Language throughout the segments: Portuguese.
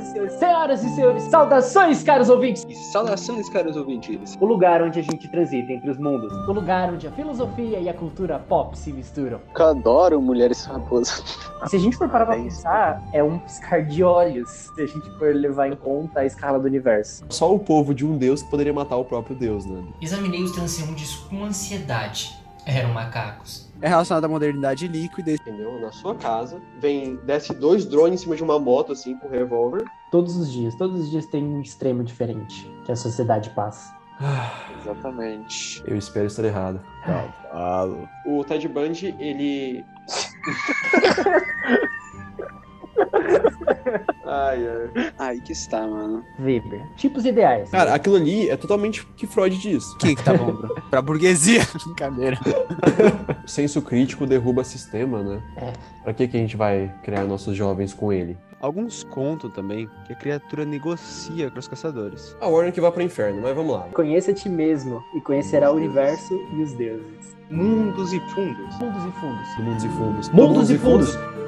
Senhoras e senhores, senhoras e senhores, saudações, caros ouvintes! E saudações, caros ouvintes. O lugar onde a gente transita entre os mundos. O lugar onde a filosofia e a cultura pop se misturam. Eu adoro mulheres famosas. Se a gente for parar pra É pensar, é um piscar de olhos se a gente for levar em conta a escala do universo. Só o povo de um deus poderia matar o próprio deus, né? Examinei os transeuntes com ansiedade. Eram macacos. É relacionado à modernidade líquida. Entendeu? Na sua casa, vem, desce dois drones em cima de uma moto, assim, com revólver. Todos os dias, todos os dias tem um extremo diferente que a sociedade passa. Exatamente. Eu espero estar errado. Cavalo. O Ted Bundy, ele. ai, ai. Aí que está, mano. Weber. Tipos ideais. Cara, aquilo ali é totalmente o que Freud diz. O que que tá bom, Bruno? Pra burguesia. Brincadeira. O senso crítico derruba sistema, né? É. Pra que, que a gente vai criar nossos jovens com ele? Alguns contam também que a criatura negocia com os caçadores. A Warner que vai pro inferno, mas vamos lá. Conheça a ti mesmo e conhecerá o universo e os deuses. Mundos e fundos. Mundos e fundos. Mundos e fundos. Mundos e fundos.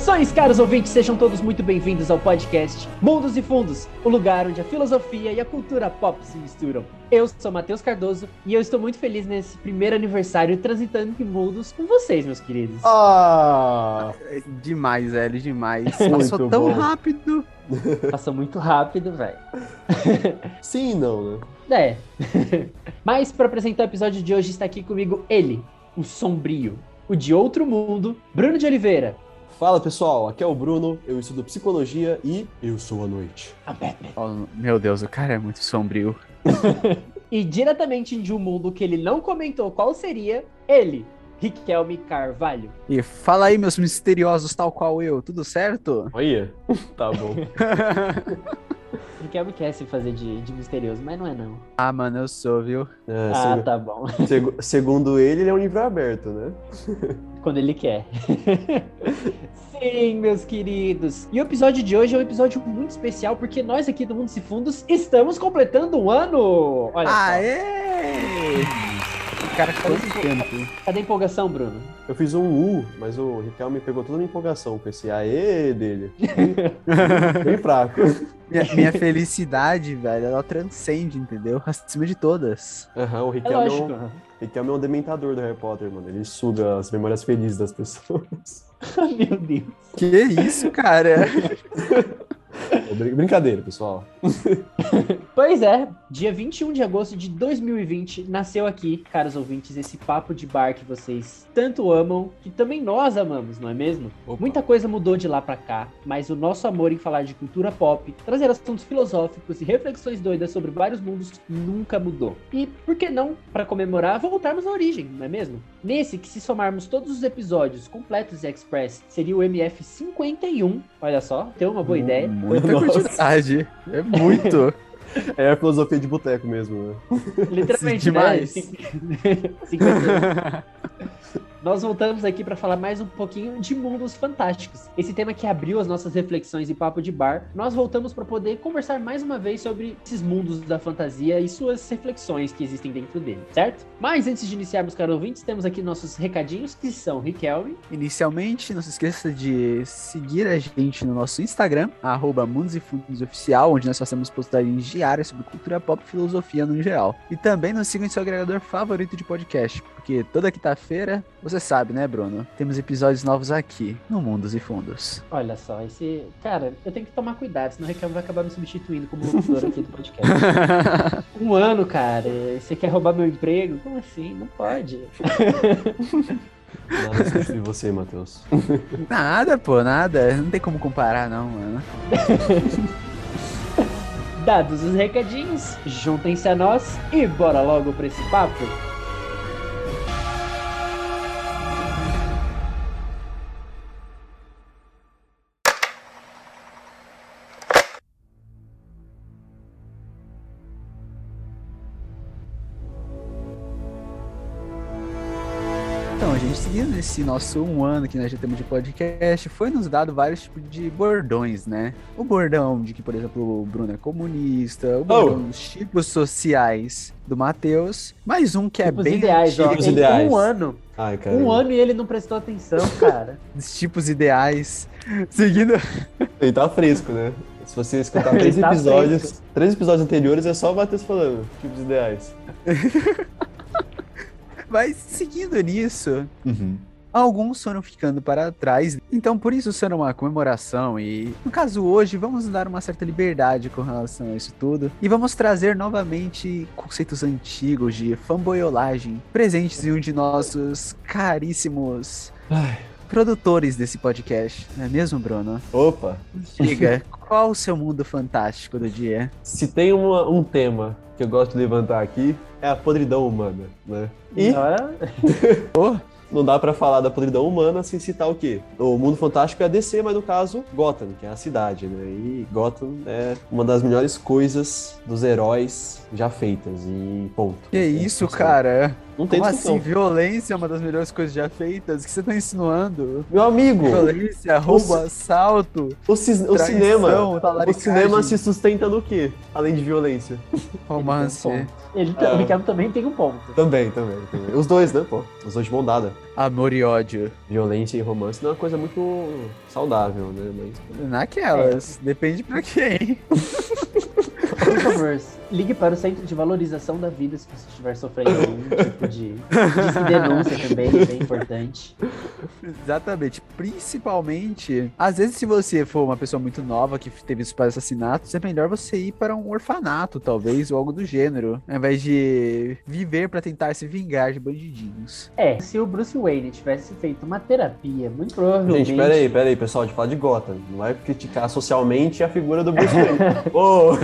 Saudações, caros ouvintes, sejam todos muito bem-vindos ao podcast Mundos e Fundos, o lugar onde a filosofia e a cultura pop se misturam. Eu sou Matheus Cardoso e eu estou muito feliz nesse primeiro aniversário transitando em mundos com vocês, meus queridos. Ah! É Demais, velho, demais. Muito Passou tão bom. rápido. Passou muito rápido, velho. Sim e não, né? É. Mas para apresentar o episódio de hoje está aqui comigo ele, o sombrio, o de outro mundo, Bruno de Oliveira. Fala pessoal, aqui é o Bruno, eu estudo psicologia e eu sou a noite. A Batman. Oh, meu Deus, o cara é muito sombrio. E diretamente de um mundo que ele não comentou qual seria, ele, Riquelme Carvalho. E fala aí, meus misteriosos, tal qual eu, tudo certo? Olha, tá bom. Riquelme quer se fazer de, de misterioso, mas não é não. ah, mano, eu sou, viu? É, Ah, seg- tá bom. seg- segundo ele, ele é um livro aberto, né? Quando ele quer. Sim, meus queridos. E o episódio de hoje é um episódio muito especial porque nós aqui do Mundos e Fundos estamos completando um ano. Olha só. Aê! O cara quanto tempo? Cadê a empolgação, Bruno? Eu fiz um U, mas o Riquelme pegou toda a minha empolgação com esse aê dele. Bem fraco. Minha, minha felicidade, velho, ela transcende, entendeu? Acima de todas. Aham, o É Riquelme é, lógico. Riquelme é um dementador do Harry Potter, mano. Ele suga as memórias felizes das pessoas. Meu Deus. Que isso, cara? Brin- Brincadeira, pessoal. Pois é, dia 21 de agosto de 2020 nasceu aqui, caros ouvintes, esse papo de bar que vocês tanto amam, que também nós amamos, não é mesmo? Opa. Muita coisa mudou de lá pra cá, mas o nosso amor em falar de cultura pop, trazer assuntos filosóficos e reflexões doidas sobre vários mundos nunca mudou. E por que não, pra comemorar, voltarmos à origem, não é mesmo? Nesse que se somarmos todos os episódios completos e express, seria o MF 51. Olha só, tem uma boa ideia. Muita quantidade. É muito. É a filosofia de boteco mesmo, né? Literalmente, Demais. né? Cin- 50 Nós voltamos aqui para falar mais um pouquinho de mundos fantásticos. Esse tema que abriu as nossas reflexões e papo de bar, nós voltamos para poder conversar mais uma vez sobre esses mundos da fantasia e suas reflexões que existem dentro dele, certo? Mas antes de iniciarmos, caros ouvintes, temos aqui nossos recadinhos que são Riquelme. Inicialmente, não se esqueça de seguir a gente no nosso Instagram, arroba Mundos e Fundos Oficial, onde nós fazemos postagens diárias sobre cultura pop e filosofia no geral. E também nos sigam em seu agregador favorito de podcast, porque toda quinta-feira, você sabe, né, Bruno? Temos episódios novos aqui, no Mundos e Fundos. Olha só, esse. Cara, eu tenho que tomar cuidado, senão o Riquelme vai acabar me substituindo como locutor aqui do podcast. Um ano, cara. Você quer roubar meu emprego? Como assim? Não pode. Nada substitui você, Matheus. nada, pô, nada. Não tem como comparar, não, mano. Dados os recadinhos, juntem-se a nós e bora logo pra esse papo. Esse nosso um ano que nós já temos de podcast, foi nos dado vários tipos de bordões, né? O bordão de que, por exemplo, o Bruno é comunista, o bordão dos tipos sociais do Matheus, mais um que é Tipos bem ideais, ó. Tem ideais. um ano. Ai. Um ano e ele não prestou atenção, cara. dos tipos ideais. Seguindo. Ele tá fresco, né? Se você escutar três tá episódios, fresco. três episódios anteriores é só o Matheus falando, tipos ideais. Mas seguindo nisso, Uhum. Alguns foram ficando para trás. Então, por isso será uma comemoração. E no caso hoje, vamos dar uma certa liberdade com relação a isso tudo. E vamos trazer novamente conceitos antigos de fanboyolagem presentes em um de nossos caríssimos Ai. produtores desse podcast. Não é mesmo, Bruno? Opa, Diga, qual o seu mundo fantástico do dia? se tem uma- um tema que eu gosto de levantar aqui, é a podridão humana, né? E Ó, não dá pra falar da podridão humana sem citar o quê? O mundo fantástico é a DC, mas no caso, Gotham, que é a cidade, né? E Gotham é uma das melhores coisas dos heróis já feitas, e ponto. Que É isso, cara? Não tem Como discussão. assim? Violência é uma das melhores coisas já feitas? O que você tá insinuando? Meu amigo, Violência, roubo, Você- assalto, o, ci- o cinema, o cinema se sustenta no quê? Além de violência. romance, Ele, tem um ponto. Ele- É. O Ricardo também tem um ponto. Também, também, também. Os dois, né, pô? Os dois de mão dada. amor e ódio. Violência e romance não é uma coisa muito saudável, né? Mas Naquelas, depende pra quem. Por favor, ligue para o Centro de Valorização da Vida se você estiver sofrendo algum tipo de, de denúncia também, bem importante. Exatamente. Principalmente, às vezes, se você for uma pessoa muito nova que teve os pais assassinatos, é melhor você ir para um orfanato, talvez, ou algo do gênero, ao invés de viver pra tentar se vingar de bandidinhos. É, se o Bruce Wayne tivesse feito uma terapia, muito provavelmente. Gente, peraí, peraí, pessoal, de falar de Gotham. Não vai criticar socialmente a figura do Bruce Wayne. Ô,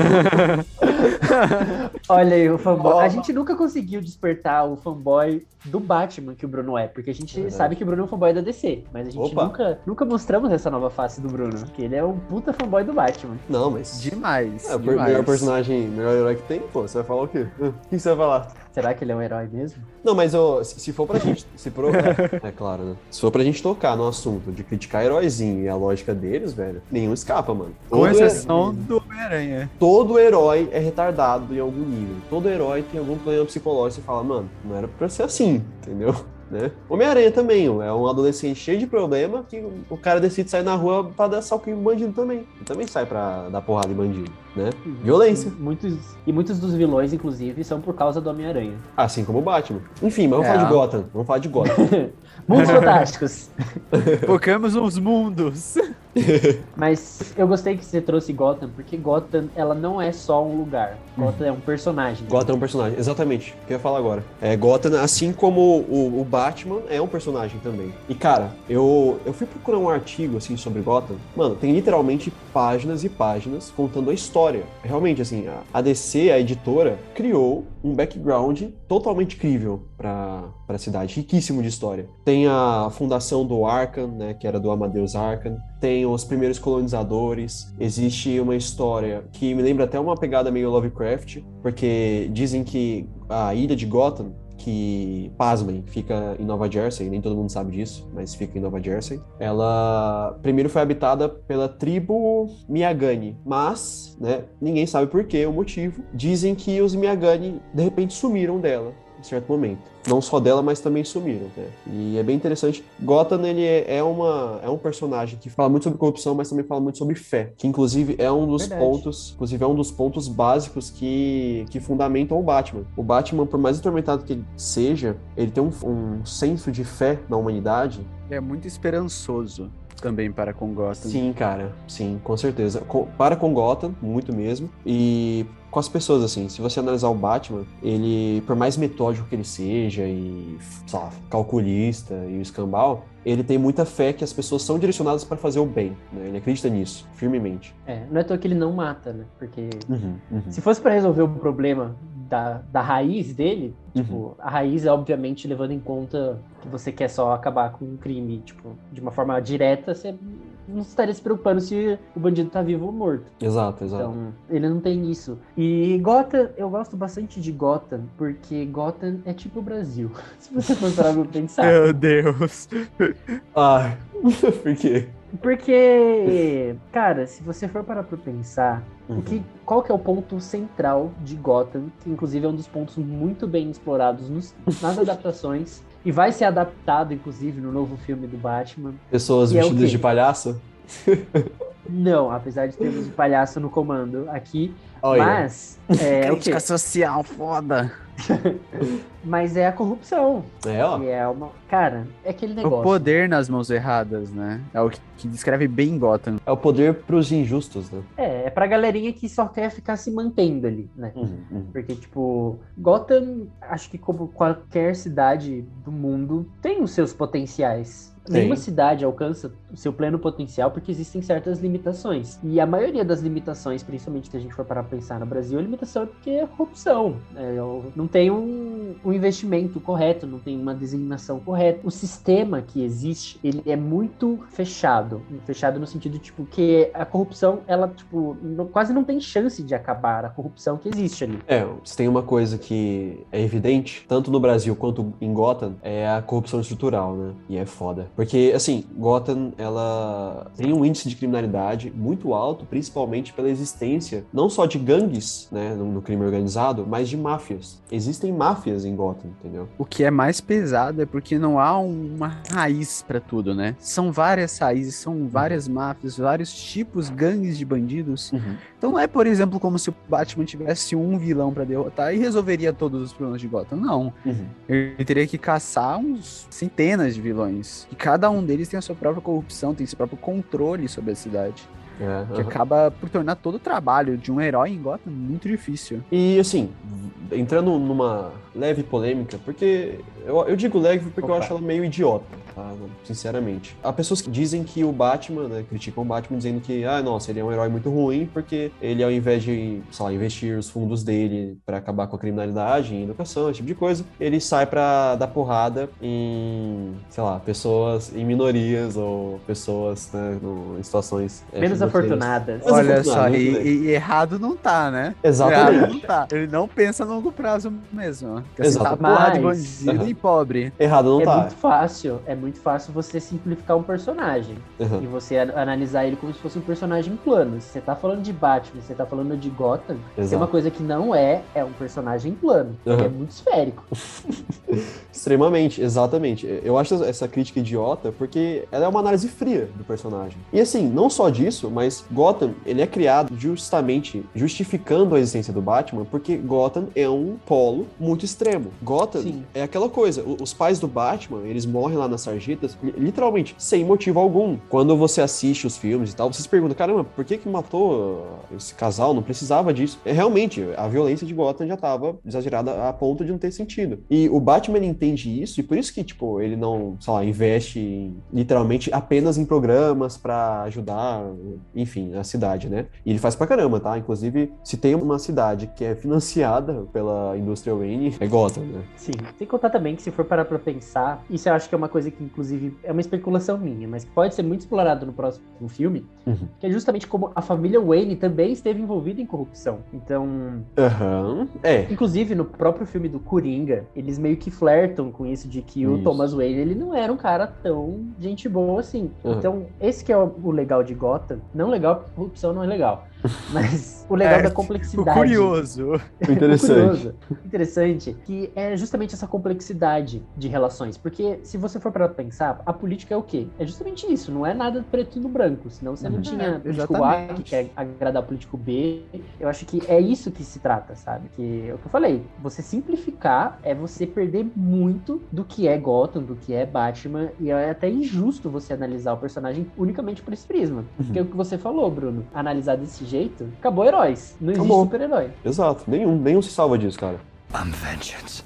Olha aí, o fanboy. Ó. A gente nunca conseguiu despertar o fanboy do Batman que o Bruno é, porque a gente Verdade. sabe que o Bruno é um fanboy da DC, mas a gente Opa. nunca, nunca mostramos essa nova face do Bruno, que ele é um puta fanboy do Batman. Não, mas. Demais. É, o demais. melhor personagem, melhor herói que tem, pô, você vai falar o quê? O que você vai falar? Será que ele é um herói mesmo? Não, mas ô, se, se for pra gente. Se pro, é, é claro, né? Se for pra gente tocar no assunto de criticar heróizinho e a lógica deles, velho, nenhum escapa, mano. Com Todo, exceção do Homem-Aranha. todo herói é retardado em algum nível. Todo herói tem algum problema psicológico. Você fala, mano, não era pra ser assim, entendeu? Né? Homem-Aranha também, ó, é um adolescente cheio de problema que o cara decide sair na rua pra dar salquinho em bandido também. Ele também sai pra dar porrada em bandido, né? Violência. Muitos, e muitos dos vilões, inclusive, são por causa do Homem-Aranha. Assim como o Batman. Enfim, mas vamos É. falar de Gotham. Vamos falar de Gotham. Mundos Fantásticos. Focamos nos mundos. Mas eu gostei que você trouxe Gotham, porque Gotham, ela não é só um lugar. Gotham é um personagem. Gotham é um personagem, exatamente. O que eu ia falar agora. É, Gotham, assim como o, o Batman, é um personagem também. E, cara, eu, eu fui procurar um artigo, assim, sobre Gotham. Mano, tem literalmente páginas e páginas contando a história. Realmente, assim, a, a DC, a editora, criou um background totalmente crível pra, pra cidade. Riquíssimo de história. Tem a fundação do Arkham, né, que era do Amadeus Arkham. Tem os primeiros colonizadores. Existe uma história que me lembra até uma pegada meio Lovecraft, porque dizem que a ilha de Gotham, que, pasmem, fica em Nova Jersey, nem todo mundo sabe disso, mas fica em Nova Jersey. Ela primeiro foi habitada pela tribo Miyagani, mas, né, ninguém sabe por quê, o motivo. Dizem que os Miyagani de repente sumiram dela em certo momento. Não só dela, mas também sumiram, né? E é bem interessante. Gotham, ele é, é uma, é um personagem que fala muito sobre corrupção, mas também fala muito sobre fé, que inclusive é um dos Verdade. pontos, inclusive é um dos pontos básicos que, que fundamentam o Batman. O Batman, por mais atormentado que ele seja, ele tem um, um senso de fé na humanidade É muito esperançoso também para com Gotham. Sim, cara. Sim, com certeza. Com- para com Gotham, muito mesmo. E com as pessoas, assim, se você analisar o Batman, ele, por mais metódico que ele seja e, sei lá, calculista e o escambau, ele tem muita fé que as pessoas são direcionadas para fazer o bem, né? Ele acredita nisso, firmemente. É, não é toa que ele não mata, né? Porque Uhum, uhum. se fosse pra resolver o problema da, da raiz dele, tipo, Uhum. a raiz é obviamente levando em conta que você quer só acabar com um crime, tipo, de uma forma direta, você não estaria se preocupando se o bandido tá vivo ou morto. Exato, exato. Então, ele não tem isso. E Gotham, eu gosto bastante de Gotham, porque Gotham é tipo o Brasil. Se você for parar pra pensar. Meu Deus. Ah, por quê? Porque, cara, se você for parar pra pensar, Uhum. o que, qual que é o ponto central de Gotham, que inclusive é um dos pontos muito bem explorados nos- nas adaptações, e vai ser adaptado, inclusive, no novo filme do Batman. Pessoas é vestidas quê? de palhaço? Não, apesar de termos o palhaço no comando aqui, Olha. mas é, o quê? Crítica social, foda. Mas é a corrupção. É, ó. E é uma. Cara, é aquele O negócio. poder nas mãos erradas, né? É o que, descreve bem Gotham. É o poder pros injustos, né? É, é pra galerinha que só quer ficar se mantendo ali, né? Uhum, uhum. Porque, tipo, Gotham, acho que como qualquer cidade do mundo, tem os seus potenciais. Nenhuma cidade alcança o seu pleno potencial porque existem certas limitações. E a maioria das limitações, principalmente se a gente for parar pra pensar no Brasil, a limitação é porque é corrupção. É, o- não tem um, um investimento correto, não tem uma designação correta. O sistema que existe, ele é muito fechado. Fechado no sentido, tipo, que a corrupção, ela, tipo, não- quase não tem chance de acabar a corrupção que existe ali. É, se tem uma coisa que é evidente, tanto no Brasil quanto em Gotham, é a corrupção estrutural, né? E é foda. Porque, assim, Gotham, ela tem um índice de criminalidade muito alto, principalmente pela existência não só de gangues, né, no, no crime organizado, mas de máfias. Existem máfias em Gotham, entendeu? O que é mais pesado é porque não há uma raiz pra tudo, né? São várias raízes, são várias máfias, vários tipos, gangues de bandidos. Então não é, por exemplo, como se o Batman tivesse um vilão pra derrotar e resolveria todos os problemas de Gotham. Não. Uhum. Ele teria que caçar uns centenas de vilões. E cada um deles tem a sua própria corrupção, tem seu próprio controle sobre a cidade. É, Que acaba por tornar todo o trabalho de um herói em Gotham muito difícil. E assim, entrando numa leve polêmica, porque eu, eu digo leve porque eu Opa. acho ela meio idiota, tá? Sinceramente. Há pessoas que dizem que o Batman, né, criticam o Batman dizendo que, ah, nossa, ele é um herói muito ruim porque ele, ao invés de, sei lá, investir os fundos dele pra acabar com a criminalidade, em educação, esse tipo de coisa, ele sai pra dar porrada em, sei lá, pessoas em minorias ou pessoas, né, no- em situações é, Menos afortunadas. Mas Olha só, muito e, e errado não tá, né? Exatamente. Errado não tá. Ele não pensa no longo prazo mesmo. Quer Exato. sentar porra de bandido Aham. e pobre. Errado não é tá. muito fácil, é muito fácil você simplificar um personagem Aham. e você analisar ele como se fosse um personagem plano. Se você tá falando de Batman, se você tá falando de Gotham, tem Exato. uma coisa que não é, é um personagem plano. Ele Aham. é muito esférico. Extremamente, exatamente. Eu acho essa crítica idiota porque ela é uma análise fria do personagem. E assim, não só disso, mas Gotham, ele é criado justamente justificando a existência do Batman, porque Gotham é um polo muito extremo. Gotham Sim. é aquela coisa, o- os pais do Batman, eles morrem lá nas sarjetas, li- literalmente, sem motivo algum. Quando você assiste os filmes e tal, você se pergunta, caramba, por que que matou esse casal? Não precisava disso. É realmente, a violência de Gotham já estava exagerada a ponto de não ter sentido. E o Batman entende isso, e por isso que, tipo, ele não, sei lá, investe em- literalmente apenas em programas pra ajudar, enfim, a cidade, né? E ele faz pra caramba, tá? Inclusive, se tem uma cidade que é financiada pela indústria Wayne, é Gotham, né? Sim. Sem contar também que se for parar pra pensar, isso eu acho que é uma coisa que, inclusive, é uma especulação minha, mas que pode ser muito explorado no próximo filme, Uhum. que é justamente como a família Wayne também esteve envolvida em corrupção. Então, Aham. É. Inclusive, no próprio filme do Coringa, eles meio que flertam com isso de que o Isso. Thomas Wayne, ele não era um cara tão gente boa assim. Uhum. Então, esse que é o, o legal de Gotham. Não legal, porque corrupção não é legal. Mas o legal É, da O complexidade. curioso. Interessante. Curioso, interessante, que é justamente essa complexidade de relações. Porque se você for para pensar, a política é o quê? É justamente isso, não é nada preto no branco. Senão você não Uhum. tinha É, político A que quer agradar político B. Eu acho que é isso que se trata, sabe? Que é o que eu falei. Você simplificar é você perder muito do que é Gotham, do que é Batman. E é até injusto você analisar o personagem unicamente por esse prisma. Porque é o que você falou, Bruno. Analisar desse jeito, acabou heróis. Não existe super-herói. Exato. Nenhum, nenhum se salva disso, cara. I'm vengeance.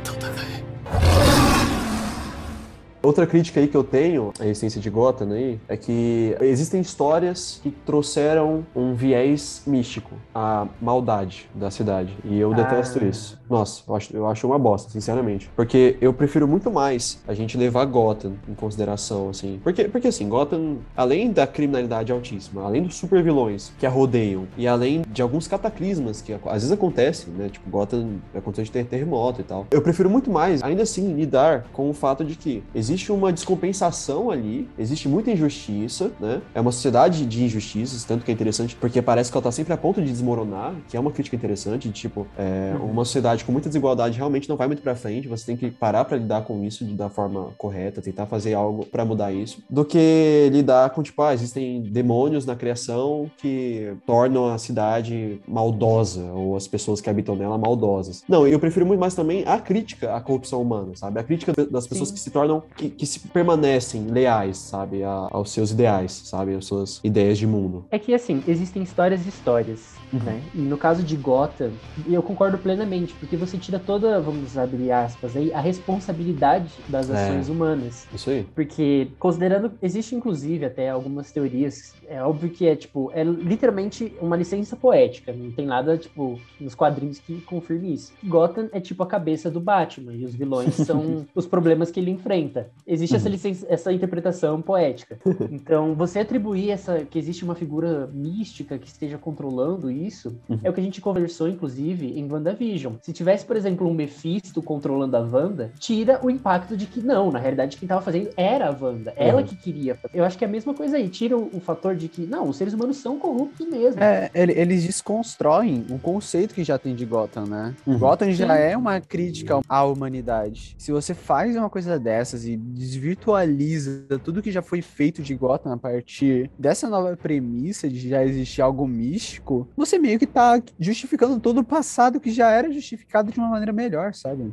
Outra crítica aí que eu tenho à essência de Gotham aí é que existem histórias que trouxeram um viés místico à maldade da cidade. E eu Ah. detesto isso. Nossa, eu acho, eu acho uma bosta, sinceramente. Porque eu prefiro muito mais a gente levar Gotham em consideração, assim. Porque, porque assim, Gotham, além da criminalidade altíssima, além dos super vilões que a rodeiam, e além de alguns cataclismas que às vezes acontecem, né? Tipo, Gotham aconteceu de ter terremoto e tal. Eu prefiro muito mais, ainda assim, lidar com o fato de que existe uma descompensação ali, existe muita injustiça, né? É uma sociedade de injustiças, tanto que é interessante, porque parece que ela tá sempre a ponto de desmoronar, que é uma crítica interessante, de tipo, é, uma sociedade com muita desigualdade realmente não vai muito pra frente, você tem que parar pra lidar com isso da forma correta, tentar fazer algo pra mudar isso, do que lidar com, tipo, ah, existem demônios na criação que tornam a cidade maldosa, ou as pessoas que habitam nela maldosas. Não, eu prefiro muito mais também a crítica à corrupção humana, sabe? A crítica das pessoas Sim. que se tornam, que, que se permanecem leais, sabe? A- aos seus ideais, sabe? Às suas ideias de mundo. É que assim, existem histórias e histórias, Uhum. né? E no caso de Gotham, eu concordo plenamente, porque você tira toda, vamos abrir aspas aí, a responsabilidade das É. ações humanas. Isso aí. Porque, considerando, existe inclusive até algumas teorias, é óbvio que é tipo, é literalmente uma licença poética, não tem nada, tipo, nos quadrinhos que confirme isso. Gotham é tipo a cabeça do Batman, e os vilões são os problemas que ele enfrenta. Existe essa licença, essa interpretação poética. Então, você atribuir essa, que existe uma figura mística que esteja controlando isso, Uhum. é o que a gente conversou, inclusive, em WandaVision. Se tivesse, por exemplo, um Mephisto controlando a Wanda, tira o impacto de que não, na realidade, quem tava fazendo era a Wanda. Ela Uhum. que queria. fazer. Eu acho que é a mesma coisa aí. Tira o, o fator de que, não, os seres humanos são corruptos mesmo. É, ele- eles desconstroem o conceito que já tem de Gotham, né? Uhum. Gotham já Sim. é uma crítica à humanidade. Se você faz uma coisa dessas e desvirtualiza tudo que já foi feito de Gotham a partir dessa nova premissa de já existir algo místico, você meio que tá justificando todo o passado que já era justificado de uma maneira melhor, sabe?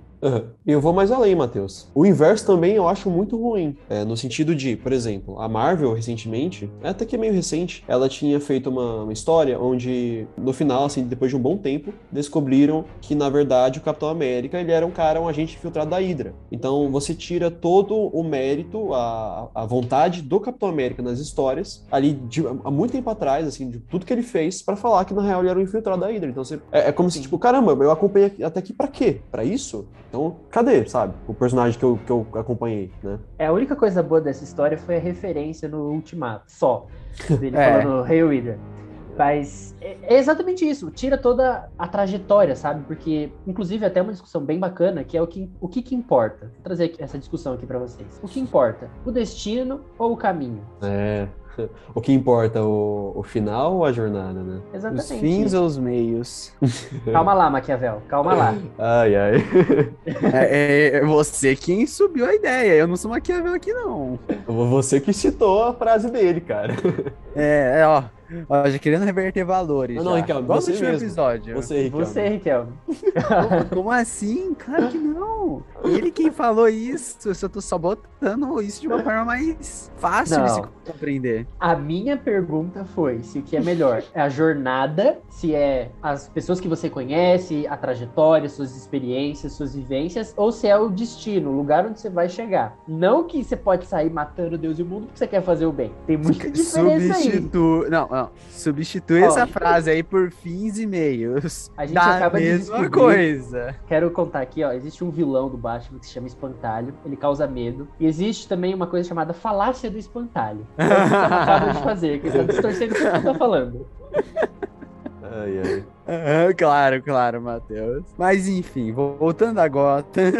E eu vou mais além, Matheus. O inverso também eu acho muito ruim. É, no sentido de, por exemplo, a Marvel, recentemente, até que é meio recente, ela tinha feito uma, uma história onde, no final, assim, depois de um bom tempo, descobriram que, na verdade, o Capitão América, ele era um cara, um agente infiltrado da Hydra. Então, você tira todo o mérito, a, a vontade do Capitão América nas histórias, ali, de, há muito tempo atrás, assim, de tudo que ele fez, pra falar que, na real, ele era um infiltrado da Hydra. Então, você, é, é como se, tipo, caramba, eu acompanhei até aqui pra quê? Pra isso? Então, cadê, sabe? O personagem que eu, que eu acompanhei, né? É, a única coisa boa dessa história foi a referência no Ultimato, só. Dele É. falando Hey Reader. Mas é é exatamente isso, tira toda a trajetória, sabe? Porque, inclusive, até uma discussão bem bacana, que é o que, o que, que importa. Vou trazer essa discussão aqui pra vocês. O que importa? O destino ou o caminho? É. O que importa, o, o final ou a jornada, né? Exatamente. Os fins ou os meios? Calma lá, Maquiavel, calma lá. Ai, ai. É, é você quem subiu a ideia. Eu não sou Maquiavel aqui, não. Você que citou a frase dele, cara. É, é, ó. Ó, já querendo reverter valores. Não, não, já. Ricardo, Igual você último mesmo. episódio. Você, Ricardo. Você, Riquelme. Como, como assim? Claro que não. Ele quem falou isso. Eu só tô só botando isso de uma forma mais fácil de se Não. compreender. A minha pergunta foi se o que é melhor é a jornada, se é as pessoas que você conhece, a trajetória, suas experiências, suas vivências, ou se é o destino, o lugar onde você vai chegar. Não que você pode sair matando Deus e o mundo porque você quer fazer o bem. Tem muita diferença aí. Substitui. Não, Substitui Ó. essa frase aí por fins e meios. A gente da acaba de mesma descobrir. coisa. Quero contar aqui, ó, existe um vilão do Batman que se chama Espantalho, ele causa medo. E existe também uma coisa chamada falácia do espantalho. É o que você acaba de fazer, que você tá distorcendo tudo que eu tô falando. Ai, ai. Aham, claro, claro, Matheus. Mas enfim, voltando a Gotham.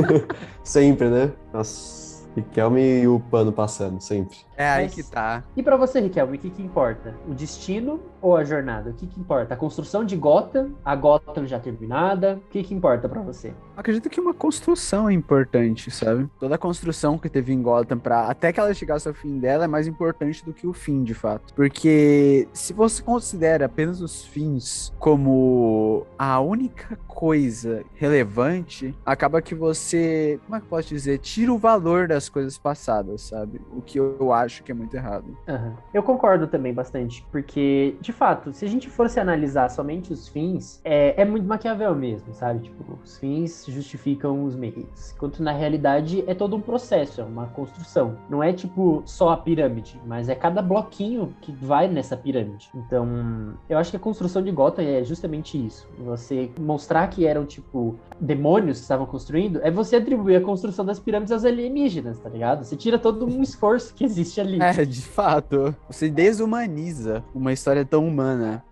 Sempre, né? Nossa. Riquelme e o pano passando, sempre. É aí Mas- que tá. E pra você, Riquelme, o que que importa? O destino ou a jornada? O que que importa? A construção de Gotham? A Gotham já terminada? O que que importa pra você? Acredito que uma construção é importante, sabe? Toda a construção que teve em Gotham pra até que ela chegasse ao fim dela é mais importante do que o fim, de fato. Porque se você considera apenas os fins como a única coisa relevante, acaba que você, como é que eu posso dizer, tira o valor das coisas passadas, sabe? O que eu acho que é muito errado. Aham. Eu concordo também bastante, porque, de fato, se a gente fosse analisar somente os fins, é, é muito Maquiavel mesmo, sabe? Tipo, os fins fins justificam os meios. Enquanto na realidade é todo um processo, é uma construção. Não é tipo só a pirâmide, mas é cada bloquinho que vai nessa pirâmide. Então, eu acho que a construção de Gotham é justamente isso. Você mostrar que eram tipo demônios que estavam construindo, é você atribuir a construção das pirâmides aos alienígenas, tá ligado? Você tira todo um esforço que existe ali. É, de fato. Você desumaniza uma história tão humana.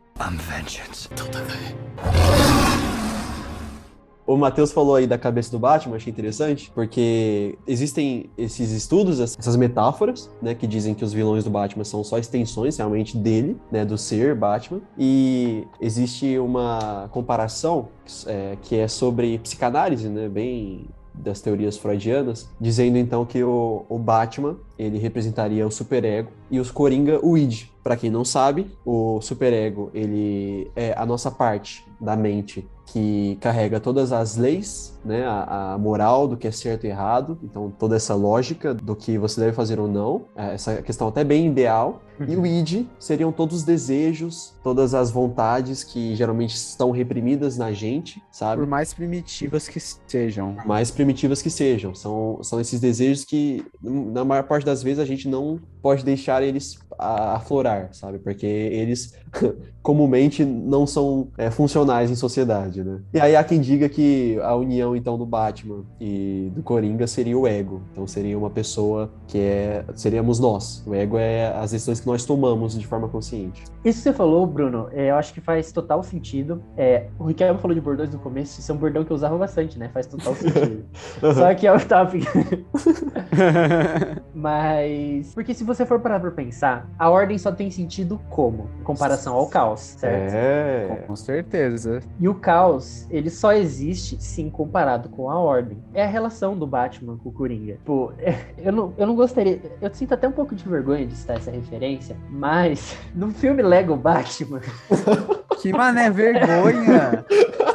O Matheus falou aí da cabeça do Batman, achei interessante, porque existem esses estudos, essas metáforas, né, que dizem que os vilões do Batman são só extensões realmente dele, né, do ser Batman, e existe uma comparação é, que é sobre psicanálise, né, bem das teorias freudianas, dizendo então que o, o Batman ele representaria o superego e os Coringa o id. Para quem não sabe, o superego ele é a nossa parte da mente que carrega todas as leis, né, a, a, moral do que é certo e errado, então toda essa lógica do que você deve fazer ou não, é, essa questão até bem ideal. E o id seriam todos os desejos, todas as vontades que geralmente estão reprimidas na gente, sabe? Por mais primitivas que sejam. Por mais primitivas que sejam, são, são esses desejos que na maior parte das vezes a gente não pode deixar eles aflorar, sabe? Porque eles comumente não são é, funcionais em sociedade, né? E aí há quem diga que a união então do Batman e do Coringa seria o ego. Então seria uma pessoa que é seríamos nós. O ego é as decisões que nós tomamos de forma consciente. Isso que você falou, Bruno, é, eu acho que faz total sentido. É, o Ricardo falou de bordões no começo, isso é um bordão que eu usava bastante, né? Faz total sentido. Só que é o topic. Mas porque se você for parar pra pensar, a ordem só tem sentido como? Em comparação ao caos, certo? É. Com certeza. E o caos, ele só existe, sim, comparado com a ordem. É a relação do Batman com o Coringa. Pô, eu não, eu não gostaria. Eu sinto até um pouco de vergonha de citar essa referência, mas no filme Lego Batman. Que mané vergonha!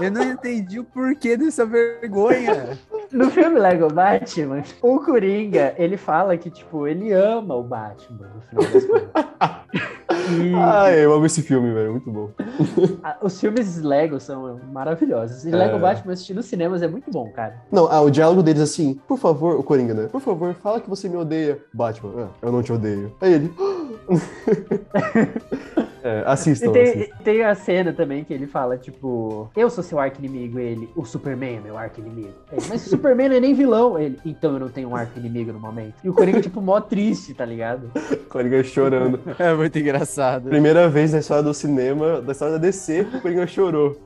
Eu não entendi o porquê dessa vergonha. No filme Lego Batman, o Coringa, ele fala que, tipo, ele ama o Batman, no final das contas. E... Ah, eu amo esse filme, velho. Muito bom. Os filmes Lego são maravilhosos. E Lego é... Batman assistir nos cinemas é muito bom, cara. Não, ah, o diálogo deles assim, por favor, o Coringa, né? Por favor, fala que você me odeia. Batman, ah, eu não te odeio. Aí ele. É, assistam, e tem, assistam. tem a cena também que ele fala, tipo, eu sou seu arco-inimigo, ele, o Superman é meu arco-inimigo. Mas o Superman não é nem vilão, ele, então eu não tenho um arco-inimigo no momento. E o Coringa, tipo, mó triste, tá ligado? O Coringa chorando. É muito engraçado. Primeira vez na história do cinema, da história da DC, o Coringa chorou.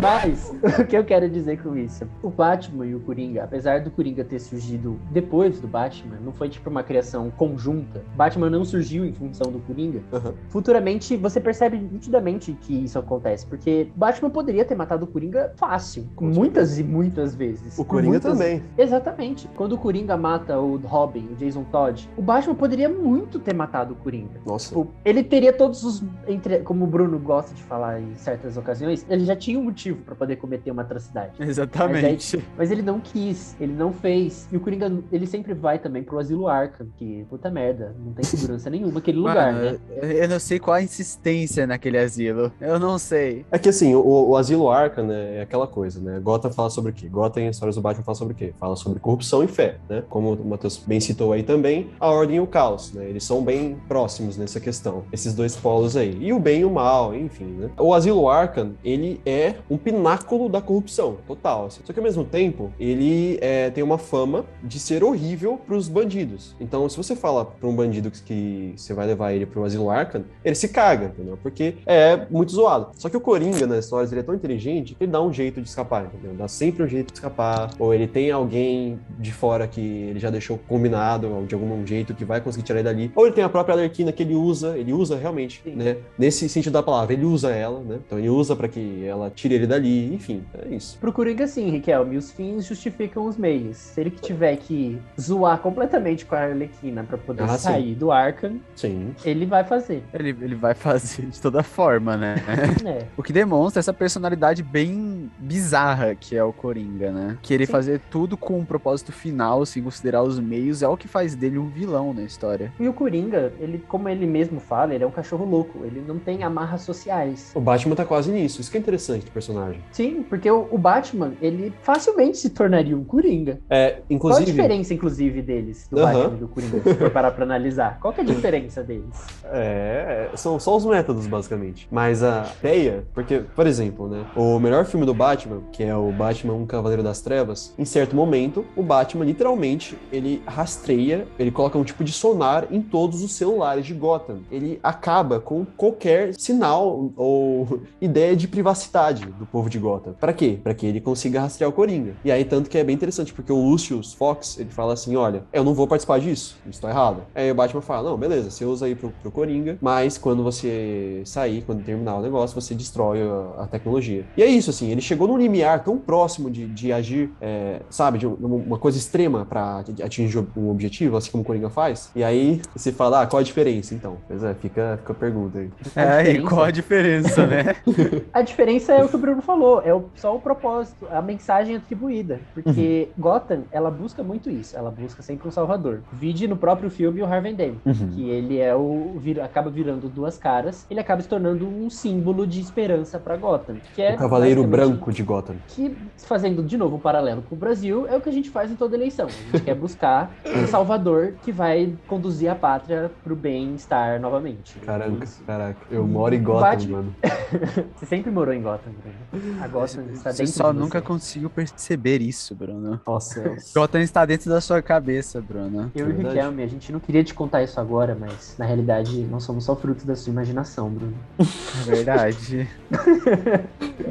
Mas, o que eu quero dizer com isso? O Batman e o Coringa, apesar do Coringa ter surgido depois do Batman, não foi tipo uma criação conjunta. Batman não surgiu em função do Coringa. Uhum. Futuramente, você percebe nitidamente que isso acontece, porque Batman poderia ter matado o Coringa fácil, Com muitas certeza. e muitas vezes. O Coringa muitas... também. Exatamente. Quando o Coringa mata o Robin, o Jason Todd, o Batman poderia muito ter matado o Coringa. Nossa. Tipo, ele teria todos os. Entre... Como o Bruno gosta de falar em certas ocasiões, ele já tinha um motivo para poder cometer uma atrocidade. Exatamente. Mas, aí, mas, ele não quis, ele não fez. E o Coringa, ele sempre vai também pro asilo Arkham, que puta merda, não tem segurança nenhuma aquele lugar, Mano, né? Eu não sei qual a insistência naquele asilo. Eu não sei. É que assim, o, o asilo Arkham, né, é aquela coisa, né? Gotham fala sobre o quê? Gotham em histórias do Batman fala sobre o quê? Fala sobre corrupção e fé, né? Como o Matheus bem citou aí também, a ordem e o caos, né? Eles são bem próximos nessa questão. Esses dois polos aí. E o bem e o mal, enfim, né? O asilo Arkham, ele é um pináculo da corrupção, total. Assim. Só que ao mesmo tempo, ele é, tem uma fama de ser horrível pros bandidos. Então, se você fala pra um bandido que, que você vai levar ele pro asilo Arkham, ele se caga, entendeu? Porque é muito zoado. Só que o Coringa, nas histórias, ele é tão inteligente que ele dá um jeito de escapar, entendeu? Dá sempre um jeito de escapar. Ou ele tem alguém de fora que ele já deixou combinado, de algum jeito que vai conseguir tirar ele dali. Ou ele tem a própria Que ele usa, ele usa realmente, Sim. né? Nesse sentido da palavra, ele usa ela, né? Então ele usa para que ela tire ele dali, enfim, é isso. Pro Coringa, sim, Riquelme, os fins justificam os meios. Se ele que tiver que zoar completamente com a Arlequina para poder ah, sair sim. do Arkham, sim. ele vai fazer. Ele, ele vai fazer de toda forma, né? É. O que demonstra essa personalidade bem bizarra que é o Coringa, né? Querer Sim. fazer tudo com um propósito final, sem considerar os meios, é o que faz dele um vilão na história. E o Coringa, ele, como ele mesmo fala, ele é um cachorro louco. Ele não tem amarras sociais. O Batman tá quase nisso. Isso que é interessante. personagem. Sim, porque o, o Batman, ele facilmente se tornaria um Coringa. É, Qual a inclusive. diferença, inclusive, deles, do. Batman e do Coringa, se for parar pra analisar? Qual que é a diferença deles? É, são só os métodos, basicamente. Mas a ideia, porque, por exemplo, né, o melhor filme do Batman, que é o Batman Um Cavaleiro das Trevas, em certo momento, o Batman, literalmente, ele rastreia, ele coloca um tipo de sonar em todos os celulares de Gotham. Ele acaba com qualquer sinal ou ideia de privacidade do povo de Gotham. Pra quê? Pra que ele consiga rastrear o Coringa. E aí, tanto que é bem interessante, porque o Lucius Fox, ele fala assim, olha, eu não vou participar disso, isso tá errado. Aí o Batman fala, não, beleza, você usa aí pro, pro Coringa, mas quando você sair, quando terminar o negócio, você destrói a, a tecnologia. E é isso, assim, ele chegou num limiar tão próximo de, de agir, é, sabe, de um- uma coisa extrema pra atingir um objetivo, assim como o Coringa faz. E aí você fala, ah, qual a diferença, então? Pois é, fica, fica a pergunta aí. É, e diferença? qual a diferença, né? A diferença é o que o Bruno falou, é o- só o propósito, a mensagem atribuída. Porque Gotham, ela busca muito isso, ela busca sempre um salvador. Vide no próprio filme o Harvey Dent, Uhum. que ele é o vira- acaba virando duas caras, ele acaba se tornando um símbolo de esperança pra Gotham, que é o Cavaleiro Branco de Gotham. que, fazendo de novo um paralelo com o Brasil, é o que a gente faz em toda eleição. A gente quer buscar um salvador que vai conduzir a pátria pro bem-estar novamente. Caraca, Isso. caraca. Eu moro em Gotham, Batman- mano. Você sempre morou em Gotham, Bruno. A Gotham está Você dentro só de nunca você. conseguiu perceber isso, Bruno. Nossa, Gotham está dentro da sua cabeça, Bruno. eu e o. Riquelme, a gente não queria te contar isso agora, mas na realidade nós somos só frutos da sua imaginação, Bruno. É verdade.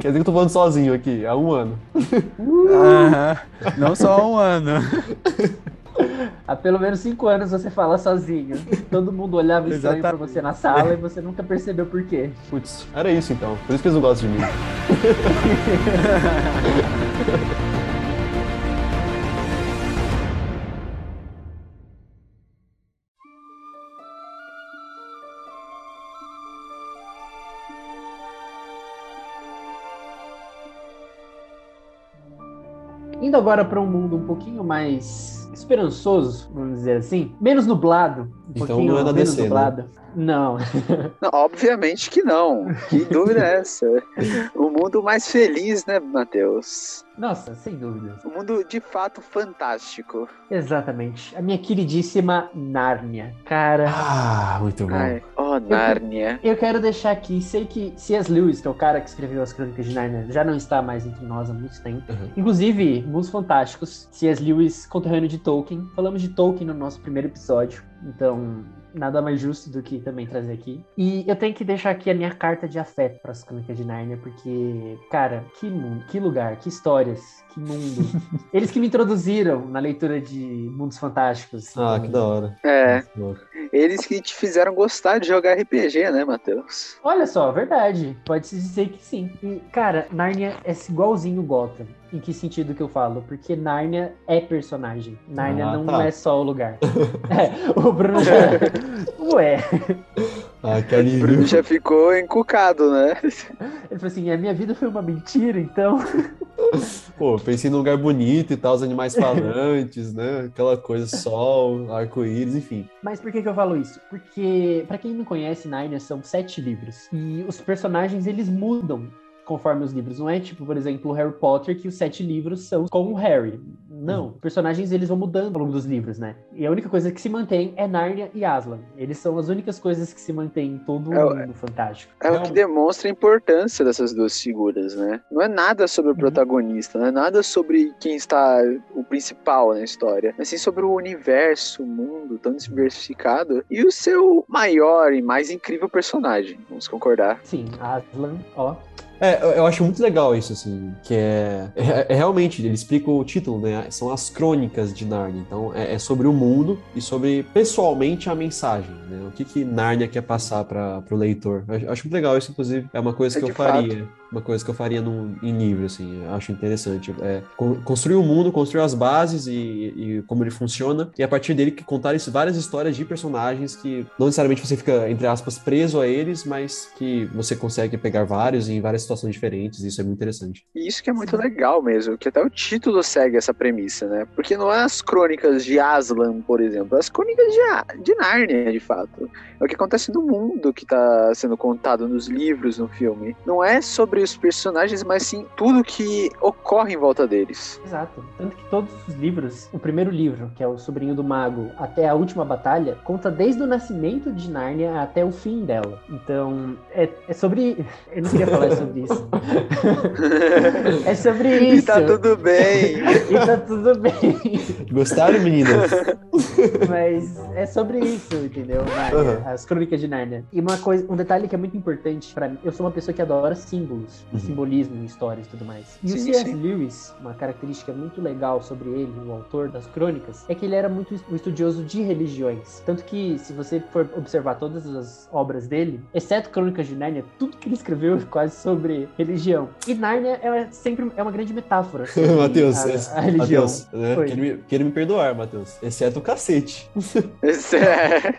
Quer dizer que eu tô falando sozinho aqui, há um ano. Aham. Não só há um ano. Há pelo menos cinco anos você fala sozinho. Todo mundo olhava estranho pra Exatamente. você na sala e você nunca percebeu por quê. Putz, era isso então. Por isso que eles não gostam de mim. Indo agora para um mundo um pouquinho mais esperançoso, vamos dizer assim, menos nublado, um Então pouquinho não é da menos DC, né? nublado. Não, Não, obviamente que não. Que dúvida é essa? O mundo mais feliz, né, Matheus? nossa, sem dúvidas. O mundo de fato fantástico. Exatamente. A minha queridíssima Nárnia. Cara, Ah, muito bom. Ai, oh, Nárnia. eu quero deixar aqui, sei que C.S. Lewis, que é o cara que escreveu as Crônicas de Nárnia, já não está mais entre nós há muito tempo. Uhum. Inclusive, Mundos Fantásticos, C.S. Lewis, conterrâneo de Tolkien. Falamos de Tolkien no nosso primeiro episódio, então nada mais justo do que também trazer aqui. E eu tenho que deixar aqui a minha carta de afeto para as Crônicas de Nárnia, porque, cara, que mundo, que lugar, que histórias, que mundo. Eles que me introduziram na leitura de Mundos Fantásticos. Ah, então, que da hora. É, eles que te fizeram gostar de jogar RPG, né, Matheus? Olha só, verdade. Pode-se dizer que sim. E, cara, Nárnia é igualzinho Gotham. Em que sentido que eu falo? Porque Nárnia é personagem. Nárnia Ah, não tá. é só o lugar. é, o Bruno já. Ué. Ah, que O Bruno já ficou encucado, né? Ele falou assim: a minha vida foi uma mentira, então. Pô, pensei num lugar bonito e tal, os animais falantes, né? Aquela coisa, sol, arco-íris, enfim. Mas por que, que eu falo isso? Porque, pra quem não conhece, Nárnia são sete livros. E os personagens, eles mudam conforme os livros. Não é tipo, por exemplo, o Harry Potter, que os sete livros são com o Harry. Não. Os personagens, eles vão mudando ao longo dos livros, né? E a única coisa que se mantém é Nárnia e Aslan. Eles são as únicas coisas que se mantêm em todo o É o- mundo fantástico. É o que demonstra a importância dessas duas figuras, né? Não é nada sobre o protagonista, não é nada sobre quem está o principal na história, mas sim sobre o universo, o mundo tão diversificado e o seu maior e mais incrível personagem. Vamos concordar. Sim, Aslan, ó. É, eu- acho muito legal isso, assim, que é, é, é realmente, ele explica o título, né? São as crônicas de Narnia. Então, é, é sobre o mundo e sobre, pessoalmente, a mensagem, né? O que que Narnia quer passar para o leitor. Eu acho- muito legal isso, inclusive, é uma coisa É que eu faria. Uma coisa que eu faria num, em livro, assim, acho interessante. É, con- construir o mundo, construir as bases e, e como ele funciona, e a partir dele que contar várias histórias de personagens que não necessariamente você fica, entre aspas, preso a eles, mas que você consegue pegar vários em várias situações diferentes, isso é muito interessante. E isso que é muito legal mesmo, que até o título segue essa premissa, né? Porque não é as crônicas de Aslan, por exemplo, é as crônicas de, de Nárnia, de fato. É o que acontece no mundo que tá sendo contado nos livros, no filme. Não é sobre sobre os personagens, mas sim tudo que ocorre em volta deles. Exato. Tanto que todos os livros, o primeiro livro, que é o Sobrinho do Mago, até a última batalha, conta desde o nascimento de Nárnia até o fim dela. Então, é, é sobre. Eu não queria falar sobre isso. é sobre isso. E tá tudo bem. E tá tudo bem. Gostaram, meninas? Mas é sobre isso, entendeu? Nárnia, Uhum. As crônicas de Nárnia. E uma coisa, um detalhe que é muito importante pra mim, eu sou uma pessoa que adora símbolos, Uhum. simbolismo, histórias e tudo mais. E o Sim, C.S. sim. Lewis, uma característica muito legal sobre ele, o autor das crônicas, é que ele era muito um estudioso de religiões. Tanto que, se você for observar todas as obras dele, exceto Crônicas de Nárnia, tudo que ele escreveu é quase sobre religião. E Nárnia é sempre é uma grande metáfora. Matheus, a, esse- a religião. Matheus, né? Oi. Queira me, me perdoar, Matheus. Exceto o cacete. Esse é-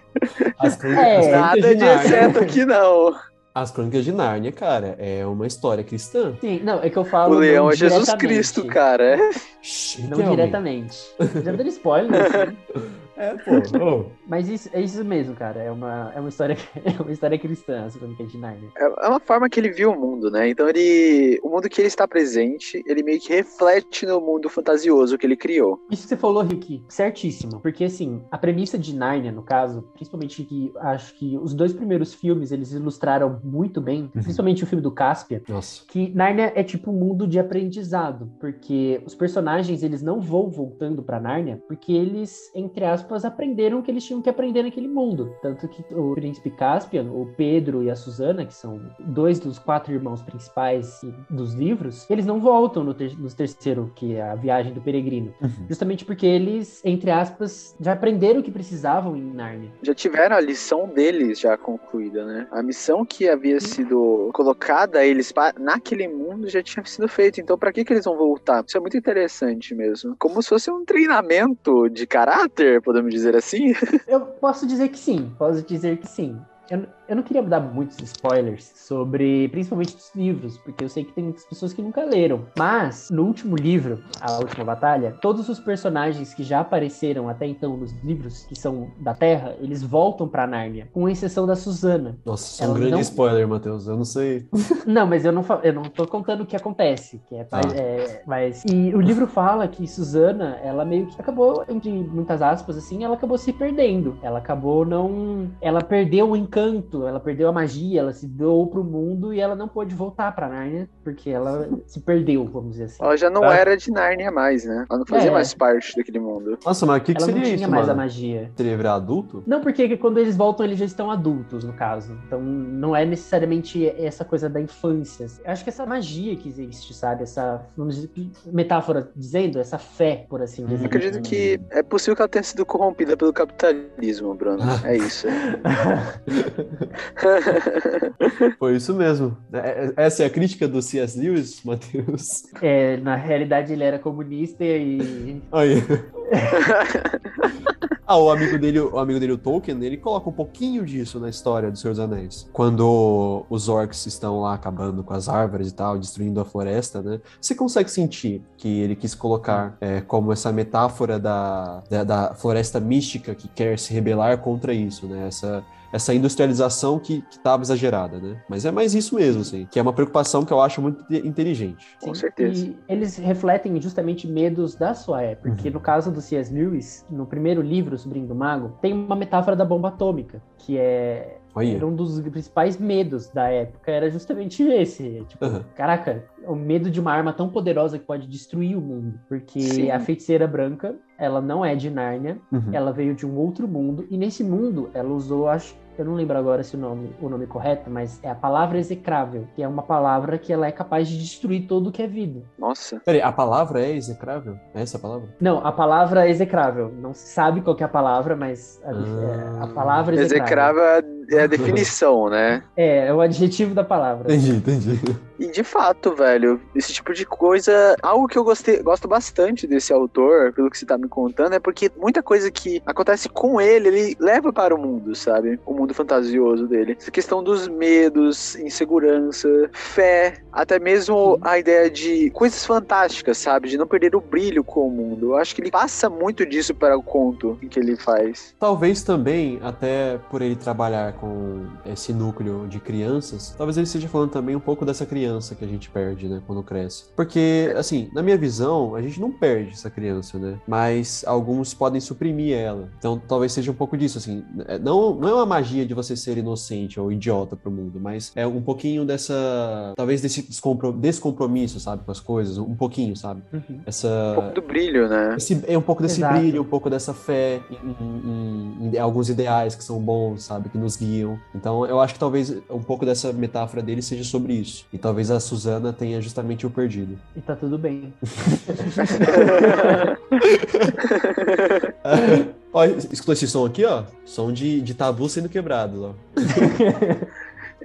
As crônicas, É, as crônicas Nada de Nárnia- exceto aqui não. As crônicas de Nárnia, cara, é uma história cristã. Sim, não, é que eu falo. O leão não é Jesus. Cristo, cara. Não Literalmente. diretamente. Já dando spoiler, assim. É, pô. Ô, Mas isso, é isso mesmo, cara. É uma, é uma história, é uma história cristã, as crônicas de Narnia. É uma forma que ele viu o mundo, né? Então ele. O mundo que ele está presente, ele meio que reflete no mundo fantasioso que ele criou. Isso que você falou, Rick, certíssimo. Porque, assim, a premissa de Narnia, no caso, principalmente que acho que os dois primeiros filmes eles ilustraram muito bem, principalmente o filme do Cáspia, Nossa. que Nárnia é tipo um mundo de aprendizado, porque os personagens eles não vão voltando pra Nárnia, porque eles, entre aspas, aprenderam o que eles tinham que aprender naquele mundo. Tanto que o príncipe Caspian, o Pedro e a Susana, que são dois dos quatro irmãos principais dos livros, eles não voltam no, ter no terceiro, que é a viagem do peregrino. Justamente porque eles, entre aspas, já aprenderam o que precisavam em Nárnia. Já tiveram a lição deles já concluída, né? A missão que havia sido colocada a eles naquele mundo já tinha sido feita. Então, pra que, que eles vão voltar? Isso é muito interessante mesmo. Como se fosse um treinamento de caráter, podemos dizer assim. Eu posso dizer que sim, posso dizer que sim. Eu, eu não queria dar muitos spoilers sobre, principalmente dos livros, porque eu sei que tem muitas pessoas que nunca leram. Mas, no último livro, A Última Batalha, todos os personagens que já apareceram até então nos livros, que são da Terra, eles voltam pra Nárnia, com exceção da Susana. Nossa, isso é um grande não- spoiler, Matheus. Eu não sei. Não, mas eu não, eu não tô contando o que acontece. Que é, Tá. é, mas, e o livro fala que Susana, ela meio que acabou, entre muitas aspas, assim, ela acabou se perdendo. Ela acabou não. Ela perdeu o encanto, ela perdeu a magia, ela se doou pro mundo e ela não pôde voltar pra Nárnia, porque ela se perdeu, vamos dizer assim. Ela já não Tá. era de Nárnia mais, né? Ela não fazia É. mais parte daquele mundo. Nossa, mas o que, que Ela não seria tinha isso, mais a mano? magia. Seria virar adulto? Não, porque quando eles voltam, eles já estão adultos, no caso. Então, não é necessariamente essa coisa da infância. Eu acho que essa magia que existe, sabe? Essa, vamos dizer, metáfora dizendo, essa fé, por assim Eu dizer. acredito que é possível que ela tenha sido corrompida pelo capitalismo, Bruno. É isso. Foi isso mesmo. É- é- Essa é a crítica do C.S. Lewis, Matheus? É, na realidade, ele era comunista e. Aí. Ah, o amigo dele, o amigo dele, o Tolkien, ele coloca um pouquinho disso na história do Senhor dos Anéis. Quando os orcs estão lá acabando com as árvores e tal, destruindo a floresta, né? Você consegue sentir que ele quis colocar é, como essa metáfora da, da, da floresta mística que quer se rebelar contra isso, né? Essa, essa industrialização que estava exagerada, né? Mas é mais isso mesmo, assim, que é uma preocupação que eu acho muito inte- inteligente. Com Sim, certeza. E eles refletem justamente medos da sua época. Porque no caso do C.S. Lewis, no primeiro livro, Sobrinho do Mago, tem uma metáfora da bomba atômica, que é. Era um dos principais medos da época, era justamente esse. Tipo, Aham. caraca, o medo de uma arma tão poderosa que pode destruir o mundo. Porque Sim. a feiticeira branca, ela não é de Nárnia, Uhum. ela veio de um outro mundo, e nesse mundo ela usou, acho, eu não lembro agora se o nome, o nome correto, mas é a palavra execrável, que é uma palavra que ela é capaz de destruir tudo que é vida. Nossa. Peraí, a palavra é execrável? É essa a palavra? Não, a palavra execrável. Não se sabe qual que é a palavra, mas a, Ah. é, a palavra execrável. Execrável é a definição, né? É, é o adjetivo da palavra. Entendi, entendi. E de fato, velho, esse tipo de coisa, algo que eu gostei, gosto bastante desse autor, pelo que você tá me contando, é porque muita coisa que acontece com ele, ele leva para o mundo, sabe? O mundo fantasioso dele. Essa questão dos medos, insegurança, fé, até mesmo a ideia de coisas fantásticas, sabe? De não perder o brilho com o mundo. Eu acho que ele passa muito disso para o conto em que ele faz. Talvez também, até por ele trabalhar com esse núcleo de crianças, talvez ele esteja falando também um pouco dessa criança que a gente perde, né, quando cresce. Porque, assim, na minha visão, a gente não perde essa criança, né? Mas alguns podem suprimir ela. Então, talvez seja um pouco disso, assim. É, Não, não é uma magia de você ser inocente ou idiota pro mundo, mas é um pouquinho dessa. Talvez desse descompro- descompromisso, sabe, com as coisas. Um pouquinho, sabe? Uhum. Essa. Um pouco do brilho, né? Esse- é um pouco desse Exato. brilho, um pouco dessa fé em, em- em alguns ideais que são bons, sabe? Que nos guiam. Então, eu acho que talvez um pouco dessa metáfora dele seja sobre isso. E talvez a Suzana tenha justamente o perdido. E tá tudo bem. ó, escuta esse som aqui, ó. Som de, de tabu sendo quebrado, ó.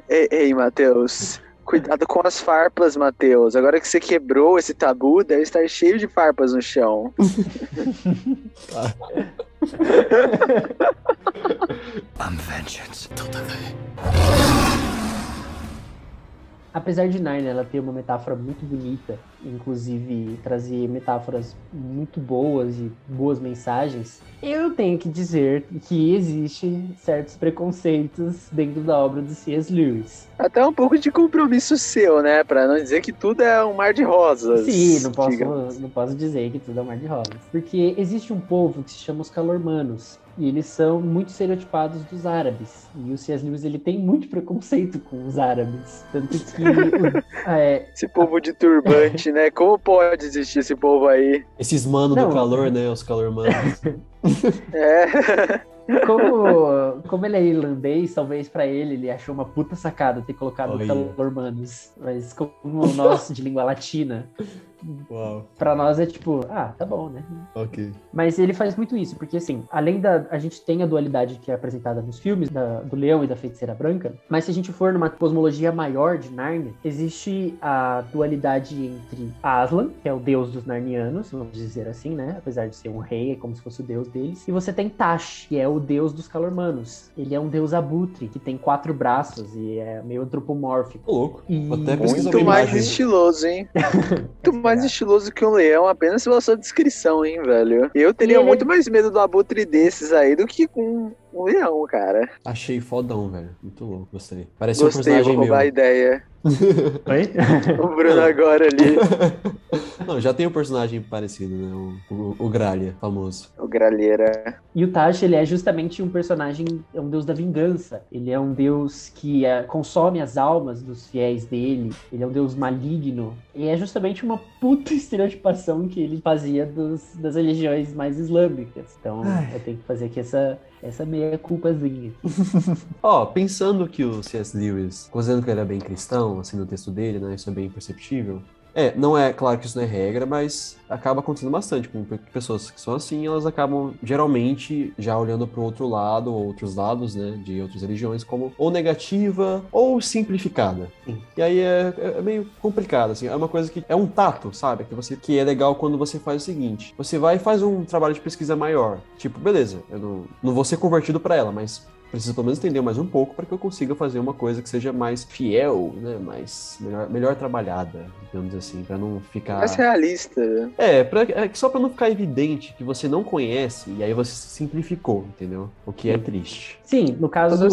Ei, ei Matheus. Cuidado com as farpas, Matheus. Agora que você quebrou esse tabu, deve estar cheio de farpas no chão. Apesar de Narnia ela ter uma metáfora muito bonita, inclusive trazer metáforas muito boas e boas mensagens, eu tenho que dizer que existem certos preconceitos dentro da obra do C.S. Lewis. Até um pouco de compromisso seu, né? Pra não dizer que tudo é um mar de rosas. Sim, não posso, digamos. não posso dizer que tudo é um mar de rosas. Porque existe um povo que se chama os calormanos. E eles são muito estereotipados dos árabes. E o C.S. Lewis ele tem muito preconceito com os árabes. Tanto que o- é, Esse povo de turbante, né? Como pode existir esse povo aí? Esses mano Não. do calor, né? Os calor manos. É. Como, como ele é irlandês, talvez pra ele ele achou uma puta sacada ter colocado Olha. calormanos. Mas como nós de língua latina, Uau, pra nós é tipo, ah, tá bom, né? ok. Mas ele faz muito isso, porque assim, além da. A gente tem a dualidade que é apresentada nos filmes, da- do leão e da feiticeira branca, mas se a gente for numa cosmologia maior de Narnia, existe a dualidade entre Aslan, que é o deus dos narnianos, vamos dizer assim, né? Apesar de ser um rei, é como se fosse o deus deles. E você tem Tash, que é o deus dos calormanos. Ele é um deus abutre, que tem quatro braços e é meio antropomórfico. Louco. E... Até Muito mais estiloso, hein? Muito mais estiloso que um leão, apenas pela sua descrição, hein, velho? Eu teria ele- muito mais medo do abutre desses aí do que com um leão, cara. Achei fodão, velho. Muito louco, gostei. Parece um Gostei, personagem vou roubar a meu. ideia. Oi? O Bruno agora ali, Não, já tem um personagem parecido, né? O, o, o Gralha, famoso. o gralheira. E o Tash, ele é justamente um personagem, é um deus da vingança. Ele é um deus que é, consome as almas dos fiéis dele. Ele é um deus maligno. E é justamente uma puta estereotipação que ele fazia dos, das religiões mais islâmicas. Então, Ai. eu tenho que fazer aqui essa, essa meia culpazinha. Ó, pensando que o C.S. Lewis, considerando que ele era bem cristão, assim, no texto dele, né? Isso é bem perceptível. É, não é, claro que isso não é regra, mas acaba acontecendo bastante com pe- pessoas que são assim, elas acabam geralmente já olhando para o outro lado, ou outros lados, né, de outras religiões, como ou negativa ou simplificada. E aí é, é- é meio complicado, assim, é uma coisa que é um tato, sabe? Que você que é legal quando você faz o seguinte: você vai e faz um trabalho de pesquisa maior. Tipo, beleza, eu não, não vou ser convertido para ela, mas preciso pelo menos entender mais um pouco para que eu consiga fazer uma coisa que seja mais fiel, né? Mais melhor, melhor trabalhada, digamos assim, para não ficar Mais realista. é, pra, é só pra não ficar evidente que você não conhece e aí você simplificou, entendeu? O que é triste. Sim, no caso,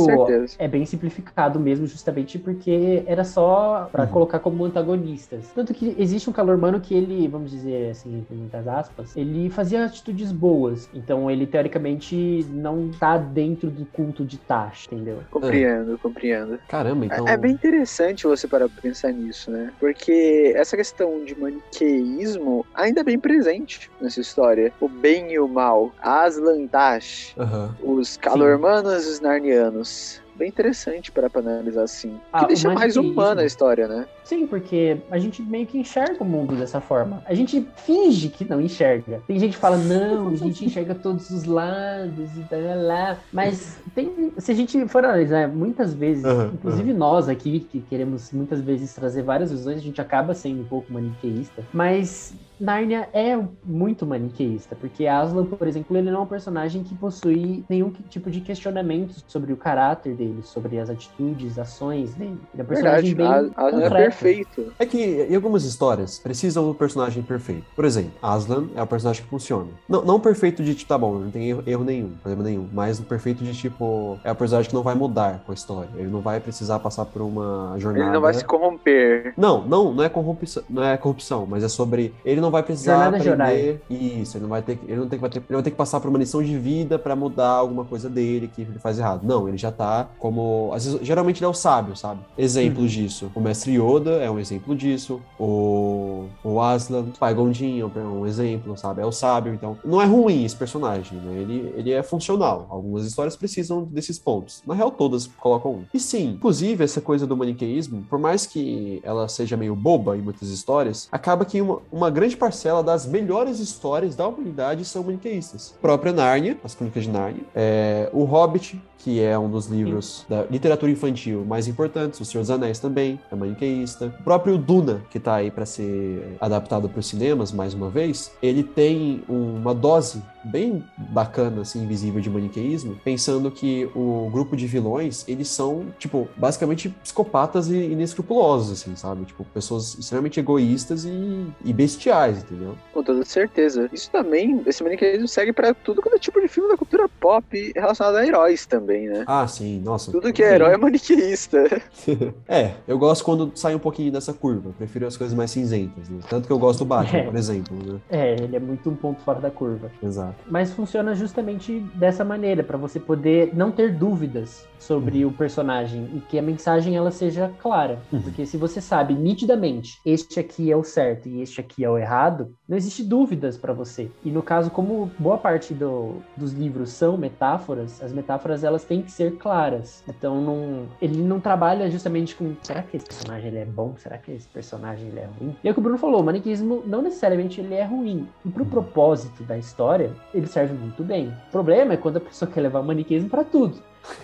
é bem simplificado mesmo, justamente porque era só pra Uhum. colocar como antagonistas. Tanto que existe um calor humano que ele, vamos dizer assim, entre muitas aspas, ele fazia atitudes boas. Então ele, teoricamente, não tá dentro do culto de Tash, entendeu? Compreendo, compreendo. Caramba, então. É- É bem interessante você parar pra pensar nisso, né? Porque essa questão de maniqueísmo ainda é bem presente nessa história. O bem e o mal, Aslan Tash, Aham. os calormanos os narnianos. Bem interessante para analisar assim. Ah, que deixa mais humana a história, né? Sim, porque a gente meio que enxerga o mundo dessa forma. A gente finge que não enxerga. Tem gente que fala, não, a gente enxerga todos os lados e tal, lá. Mas tem, se a gente for analisar, muitas vezes, Aham, inclusive nós aqui, que queremos muitas vezes trazer várias visões, a gente acaba sendo um pouco maniqueísta. Mas Narnia é muito maniqueísta, porque Aslan, por exemplo, ele não é um personagem que possui nenhum tipo de questionamento sobre o caráter dele, sobre as atitudes, ações dele. Ele é um personagem Verdade, bem a- Aslan é. Perfeito. É que em algumas histórias precisam do personagem perfeito. Por exemplo, Aslan é o personagem que funciona. Não, não perfeito de tipo, tá bom, não tem erro, erro nenhum, problema nenhum. Mas o perfeito de tipo, é o personagem que não vai mudar com a história. Ele não vai precisar passar por uma jornada. Ele não vai se corromper. Não, não, não é corrupção, não é corrupção, mas é sobre ele não vai precisar Jornada aprender isso, ele não vai ter, que- ele não tem que vai ter, ele vai ter que passar por uma lição de vida pra mudar alguma coisa dele que ele faz errado. Não, ele já tá como, às vezes, geralmente ele é o sábio, sabe? Exemplos disso. O mestre Yoda é um exemplo disso. O o Aslan, Qui-Gon Jinn é um- um exemplo, sabe? É o sábio, então não é ruim esse personagem, né? Ele, ele é funcional. Algumas histórias precisam desses pontos. Na real, todas colocam um. E sim, inclusive essa coisa do maniqueísmo, por mais que ela seja meio boba em muitas histórias, acaba que uma, uma grande parcela das melhores histórias da humanidade são maniqueístas. A própria Nárnia, as Crônicas de Nárnia, é, o Hobbit, que é um dos livros da literatura infantil mais importantes, o Senhor dos Anéis também é maniqueísta. O próprio Duna, que tá aí para ser adaptado para os cinemas mais uma vez, ele tem uma dose bem bacana, assim, invisível de maniqueísmo, pensando que o grupo de vilões, eles são, tipo, basicamente psicopatas e inescrupulosos, assim, sabe? Tipo, pessoas extremamente egoístas e, e bestiais, entendeu? Com toda certeza. Isso também, esse maniqueísmo segue pra tudo quanto é tipo de filme da cultura pop relacionado a heróis também, né? Ah, sim, nossa. Tudo que é herói é maniqueísta. É, eu gosto quando sai um pouquinho dessa curva. Eu prefiro as coisas mais cinzentas, né? Tanto que eu gosto do Batman, É. por exemplo, né? É, ele é muito um ponto fora da curva. Exato. Mas funciona justamente dessa maneira, pra você poder não ter dúvidas sobre o personagem e que a mensagem ela seja clara. Uhum. Porque se você sabe nitidamente, este aqui é o certo e este aqui é o errado, não existe dúvidas pra você. E no caso, como boa parte do- dos livros são metáforas, as metáforas elas têm que ser claras. Então não, ele não trabalha justamente com será que esse personagem ele é bom? Será que esse personagem ele é ruim? E é o que o Bruno falou, o maniqueísmo não necessariamente ele é ruim. E pro propósito da história, ele serve muito bem. O problema é quando a pessoa quer levar o maniqueísmo pra tudo.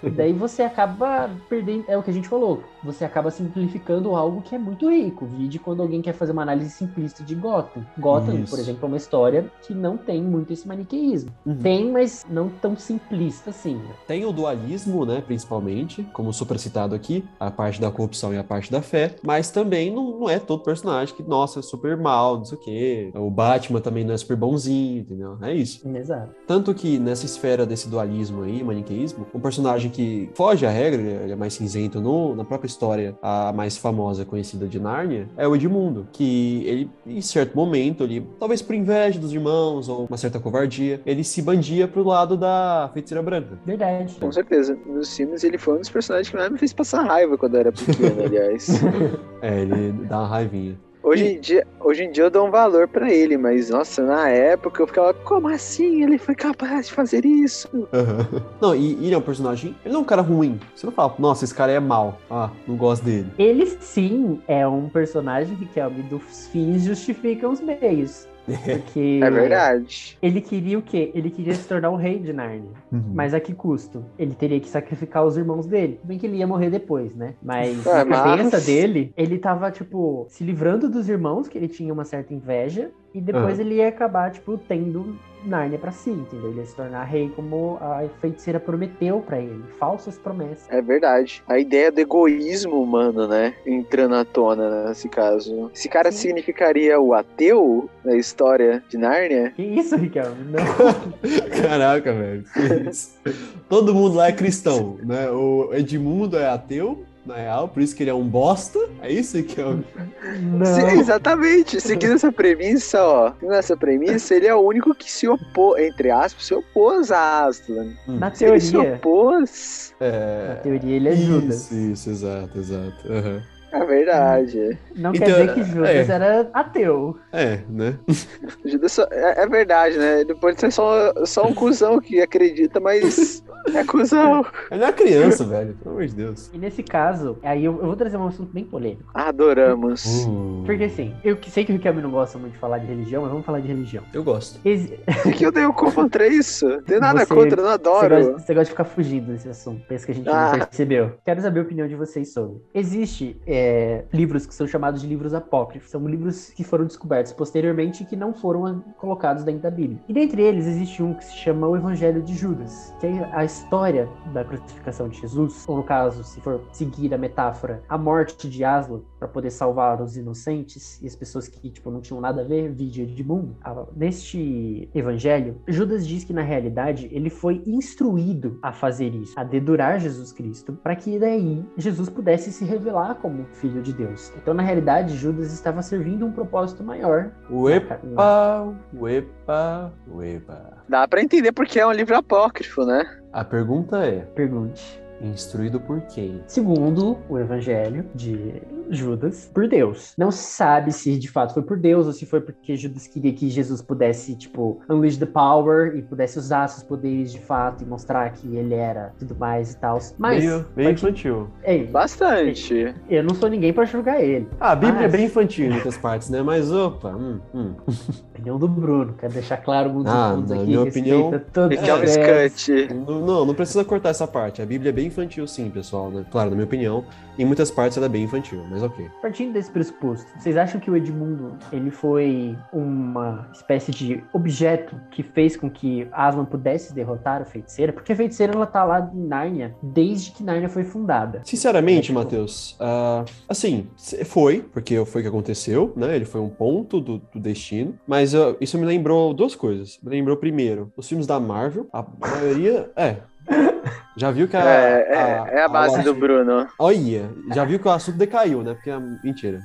E daí você acaba perdendo, é o que a gente falou, você acaba simplificando algo que é muito rico. Vide quando alguém quer fazer uma análise simplista de Gotham. Gotham, Isso. por exemplo, é uma história que não tem muito esse maniqueísmo. Uhum. Tem, mas não tão simplista assim. Tem o dualismo, né, principalmente, como super citado aqui, a parte da corrupção e a parte da fé, mas também não, não é todo personagem que, nossa, é super mal, não sei o quê. O Batman também não é super bonzinho, entendeu? É isso. Exato. Tanto que nessa esfera desse dualismo aí, maniqueísmo, um personagem que foge à regra, ele é mais cinzento no, na própria história, a mais famosa conhecida de Nárnia, é o Edmundo, que ele, em certo momento, ele, talvez por inveja dos irmãos ou uma certa covardia, ele se bandia pro lado da feiticeira branca. Verdade. Com certeza. Nos filmes ele foi um dos personagens que mais me fez passar raiva quando eu era pequeno, aliás. É, ele dá uma raivinha. Hoje em, dia, hoje em dia eu dou um valor pra ele, mas nossa, na época eu ficava, como assim? Ele foi capaz de fazer isso? Não, e, ele é um personagem, ele não é um cara ruim. Você não fala, nossa, esse cara é mal. Ah, não gosto dele. Ele sim é um personagem que, Kelvin, dos fins justificam os meios. Porque É verdade. ele queria o quê? Ele queria se tornar o rei de Narnia. Uhum. Mas a que custo? Ele teria que sacrificar os irmãos dele. Bem que ele ia morrer depois, né? Mas Ah, na cabeça mas- dele, ele tava, tipo, se livrando dos irmãos, que ele tinha uma certa inveja. E depois Aham. ele ia acabar, tipo, tendo Nárnia pra si, entendeu? Ele ia se tornar rei como a feiticeira prometeu pra ele. Falsas promessas. É verdade. A ideia do egoísmo humano, né? Entrando à tona nesse caso. Esse cara Sim. significaria o ateu na história de Nárnia? Que isso, Ricardo? Não. Caraca, velho. que isso? Todo mundo lá é cristão, né? O Edmundo é ateu, na real, por isso que ele é um bosta. É isso que é o. Não. Sim, exatamente. Seguindo essa premissa, ó. Seguindo essa premissa, ele é o único que se opôs, entre aspas, se opôs a Aslan. Na Se ele se teoria, opôs. na É. teoria ele é Judas. Isso, isso, exato, exato. Aham. É verdade. Não Então, quer dizer que Judas é. era ateu. É, né? Judas só- é, é verdade, né? Ele pode ser só, só um cuzão que acredita, mas é cuzão. Ele é uma criança, velho. Pelo amor de Deus. E nesse caso, aí eu, eu vou trazer um assunto bem polêmico. Adoramos. Hum, Porque assim, eu sei que o Riquelme não gosta muito de falar de religião, mas vamos falar de religião. eu gosto. Exi- O que eu tenho contra isso? Não Tem nada Você- contra, eu não Você gosta, adoro. você gosta de ficar fugindo desse assunto. Pensa que a gente Ah. não percebeu. Quero saber a opinião de vocês sobre. Existe é, livros que são chamados de livros apócrifos. São livros que foram descobertos posteriormente e que não foram ah, colocados dentro da Bíblia. E dentre eles existe um que se chama o Evangelho de Judas, que é a história da crucificação de Jesus, ou no caso, se for seguir a metáfora, a morte de Aslan para poder salvar os inocentes e as pessoas que tipo não tinham nada a ver, vídeo de mundo. Ah, Neste evangelho, Judas diz que na realidade ele foi instruído a fazer isso, a dedurar Jesus Cristo, para que daí Jesus pudesse se revelar como filho de Deus. Então, na realidade, Judas estava servindo um propósito maior. Uepa, uepa, uepa. Dá pra entender porque é um livro apócrifo, né? A pergunta é: Pergunte. Instruído por quem? Segundo o evangelho de Judas, por Deus. Não se sabe se de fato foi por Deus ou se foi porque Judas queria que Jesus pudesse, tipo, unleash the power e pudesse usar seus poderes de fato e mostrar que ele era tudo mais e tal. Mas, meio, meio mas- infantil. ei, Bastante. eu não sou ninguém pra julgar ele. Ah, a Bíblia Mas- é bem infantil em muitas partes, né? Mas opa, hum, hum. Opinião do Bruno, quero deixar claro alguns Ah, pontos na aqui. minha opinião, todos Esse é um não, não precisa cortar essa parte. A Bíblia é bem infantil, sim, pessoal. Né? Claro, na minha opinião, em muitas partes ela é bem infantil, mas ok. Partindo desse pressuposto, vocês acham que o Edmundo ele foi uma espécie de objeto que fez com que Aslan pudesse derrotar a feiticeira? Porque a feiticeira ela tá lá em Nárnia desde que Nárnia foi fundada. Sinceramente, É, Matheus, ah, assim, foi, porque foi o que aconteceu, né? Ele foi um ponto do, do destino, mas ah, isso me lembrou duas coisas. Me lembrou, primeiro, os filmes da Marvel, a maioria, é. Já viu que a. É, é, é a base o do Bruno. Olha, já viu que o assunto decaiu, né? Porque é mentira.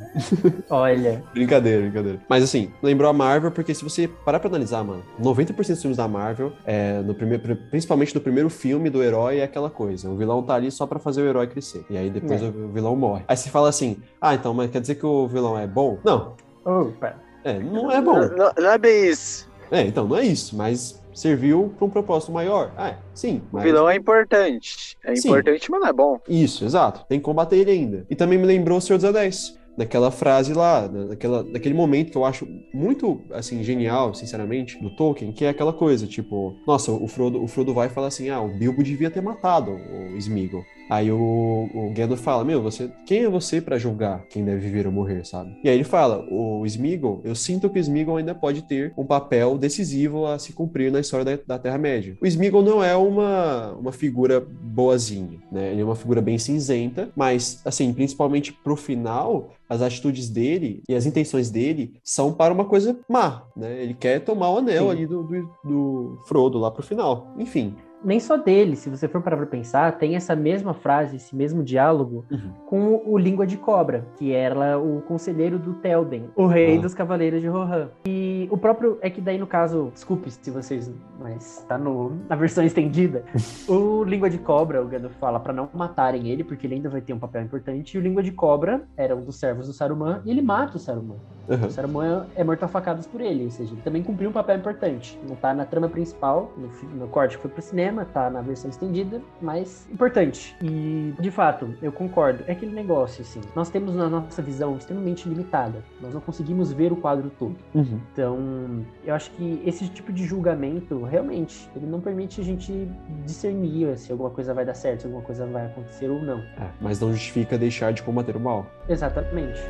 Olha, Brincadeira, brincadeira. Mas assim, lembrou a Marvel, porque se você parar pra analisar, mano, 90% dos filmes da Marvel, é, no primeiro, principalmente no primeiro filme do herói, é aquela coisa. O vilão tá ali só pra fazer o herói crescer. E aí depois É. o vilão morre. Aí você fala assim: ah, então, mas quer dizer que o vilão é bom? Não. opa, É, não é bom. Não, não é bem isso. É, então, não é isso, mas serviu pra um propósito maior. Ah, é, sim. O Mas... vilão é importante. É Sim. importante, mas não é bom. Isso, exato. Tem que combater ele ainda. E também me lembrou o Senhor dos Anéis. Naquela frase lá, na- naquela, naquele momento que eu acho muito, assim, genial, sinceramente, do Tolkien, que é aquela coisa, tipo, nossa, o Frodo, o Frodo vai falar assim, ah, o Bilbo devia ter matado o Sméagol. Aí o, o Gandalf fala, meu, você, quem é você pra julgar quem deve viver ou morrer, sabe? E aí ele fala, o Sméagol, eu sinto que o Sméagol ainda pode ter um papel decisivo a se cumprir na história da, da Terra-média. O Sméagol não é uma, uma figura boazinha, né? Ele é uma figura bem cinzenta, mas, assim, principalmente pro final, as atitudes dele e as intenções dele são para uma coisa má, né? Ele quer tomar o anel Sim. ali do, do, do Frodo lá pro final. Enfim. Nem só dele, se você for parar pra pensar, tem essa mesma frase, esse mesmo diálogo Uhum. com o Língua de Cobra, que era o conselheiro do Telden, o rei Ah. dos Cavaleiros de Rohan. E o próprio, é que daí no caso, desculpe se vocês, mas tá no, na versão estendida, o Língua de Cobra, o Gandalf fala pra não matarem ele, porque ele ainda vai ter um papel importante, e o Língua de Cobra era um dos servos do Saruman, e ele mata o Saruman. Uhum. O Saruman é morto a facadas por ele, ou seja, ele também cumpriu um papel importante. Não tá na trama principal, no, no corte que foi pro cinema, tá na versão estendida, mas importante. E, de fato, eu concordo. É aquele negócio, assim, nós temos na nossa visão extremamente limitada. Nós não conseguimos ver o quadro todo. Uhum. Então, eu acho que esse tipo de julgamento, realmente, ele não permite a gente discernir se alguma coisa vai dar certo, se alguma coisa vai acontecer ou não. É, mas não justifica deixar de combater o mal. Exatamente.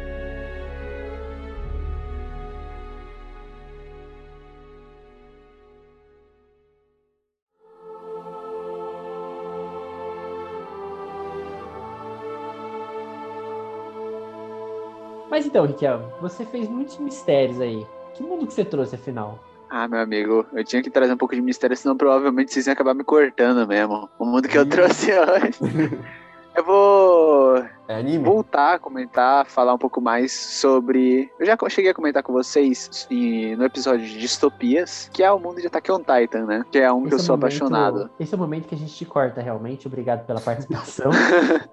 Mas então, Riquelme, você fez muitos mistérios aí. Que mundo que você trouxe, afinal? Ah, meu amigo, eu tinha que trazer um pouco de mistério, senão provavelmente vocês iam acabar me cortando mesmo. O mundo que eu trouxe hoje. Eu vou É anime? voltar a comentar, falar um pouco mais sobre. Eu já cheguei a comentar com vocês em- no episódio de distopias, que é o mundo de Attack on Titan, né? Que é um que eu Esse é sou momento- apaixonado. Esse é o momento que a gente te corta, realmente. Obrigado pela participação.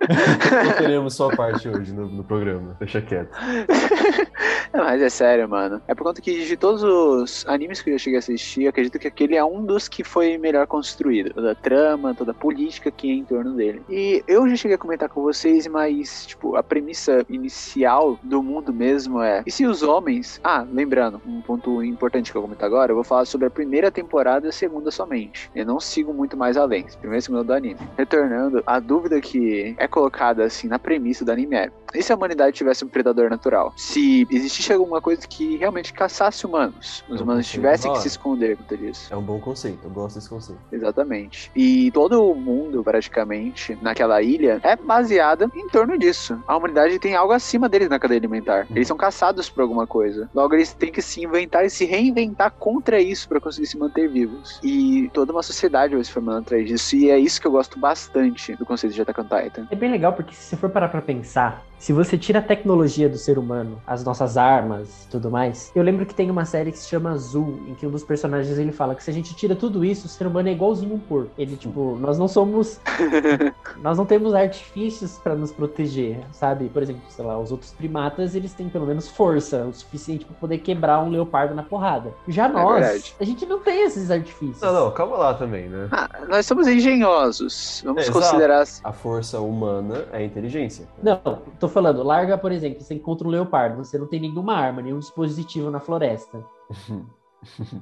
Não teremos sua parte hoje no, no programa. Deixa quieto. Não, mas é sério, mano. É por conta que de todos os animes que eu já cheguei a assistir, eu acredito que aquele é um dos que foi melhor construído. Toda a trama, toda a política que é em torno dele. E eu já cheguei a comentar com vocês, mas, tipo, a premissa inicial do mundo mesmo é: e se os homens. Ah, lembrando, um ponto importante que eu vou comentar agora, eu vou falar sobre a primeira temporada e a segunda somente. Eu não sigo muito mais além. Primeira e segunda do anime. Retornando, a dúvida que é colocada assim na premissa do anime é: e se a humanidade tivesse um predador natural? Se existisse alguma coisa que realmente caçasse humanos, os É um humanos tivessem que se esconder contra isso. É um bom conceito, eu gosto desse conceito. Exatamente. E todo o mundo, praticamente, naquela ilha, é baseada em torno disso. A humanidade tem algo acima deles na cadeia alimentar. Eles são caçados por alguma coisa. Logo, eles têm que se inventar e se reinventar contra isso para conseguir se manter vivos. E toda uma sociedade vai se formando atrás disso. E é isso que eu gosto bastante do conceito de Attack on Titan. É bem legal porque se você for parar pra pensar, se você tira a tecnologia do ser humano, as nossas armas e tudo mais, eu lembro que tem uma série que se chama Azul, em que um dos personagens ele fala que se a gente tira tudo isso, o ser humano é igualzinho um porco. Ele, tipo, nós não somos. nós não temos artifícios pra nos proteger, sabe? Por exemplo, sei lá, os outros primatas, eles têm pelo menos força o suficiente pra poder quebrar um leopardo na porrada. Já nós, verdade. a gente não tem esses artifícios. Não, não, calma lá também, né? Ah, nós somos engenhosos. Vamos É, considerar. A força humana é a inteligência. Não, tô falando, larga, por exemplo, você encontra um leopardo, você não tem nenhuma arma, nenhum dispositivo na floresta.